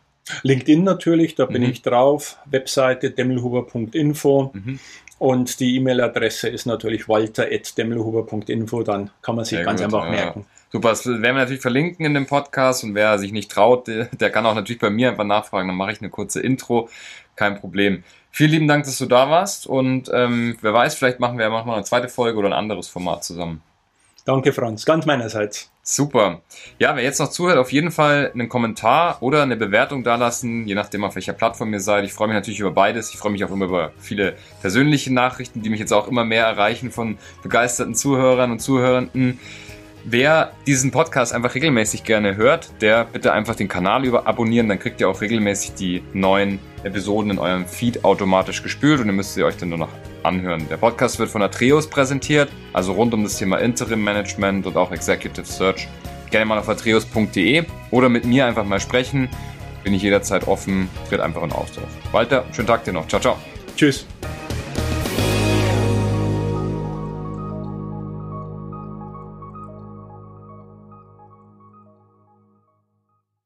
LinkedIn natürlich, da bin mhm. ich drauf. Webseite demmelhuber.info. Mhm. Und die E-Mail-Adresse ist natürlich walter.demmelhuber.info. Dann kann man sich Sehr ganz gut, einfach ja. merken. Super, das werden wir natürlich verlinken in dem Podcast und wer sich nicht traut, der, kann auch natürlich bei mir einfach nachfragen, dann mache ich eine kurze Intro, kein Problem. Vielen lieben Dank, dass du da warst und ähm, wer weiß, vielleicht machen wir ja mal eine zweite Folge oder ein anderes Format zusammen. Danke, Franz, ganz meinerseits. Super. Ja, wer jetzt noch zuhört, auf jeden Fall einen Kommentar oder eine Bewertung dalassen, je nachdem, auf welcher Plattform ihr seid. Ich freue mich natürlich über beides. Ich freue mich auch immer über viele persönliche Nachrichten, die mich jetzt auch immer mehr erreichen von begeisterten Zuhörern und Zuhörenden. Wer diesen Podcast einfach regelmäßig gerne hört, der bitte einfach den Kanal über abonnieren, dann kriegt ihr auch regelmäßig die neuen Episoden in eurem Feed automatisch gespült und dann müsst ihr euch dann nur noch anhören. Der Podcast wird von Atreus präsentiert, also rund um das Thema Interim Management und auch Executive Search. Gerne mal auf atreus.de oder mit mir einfach mal sprechen. Bin ich jederzeit offen, tritt einfach in Austausch. Walter, schönen Tag dir noch. Ciao, ciao. Tschüss.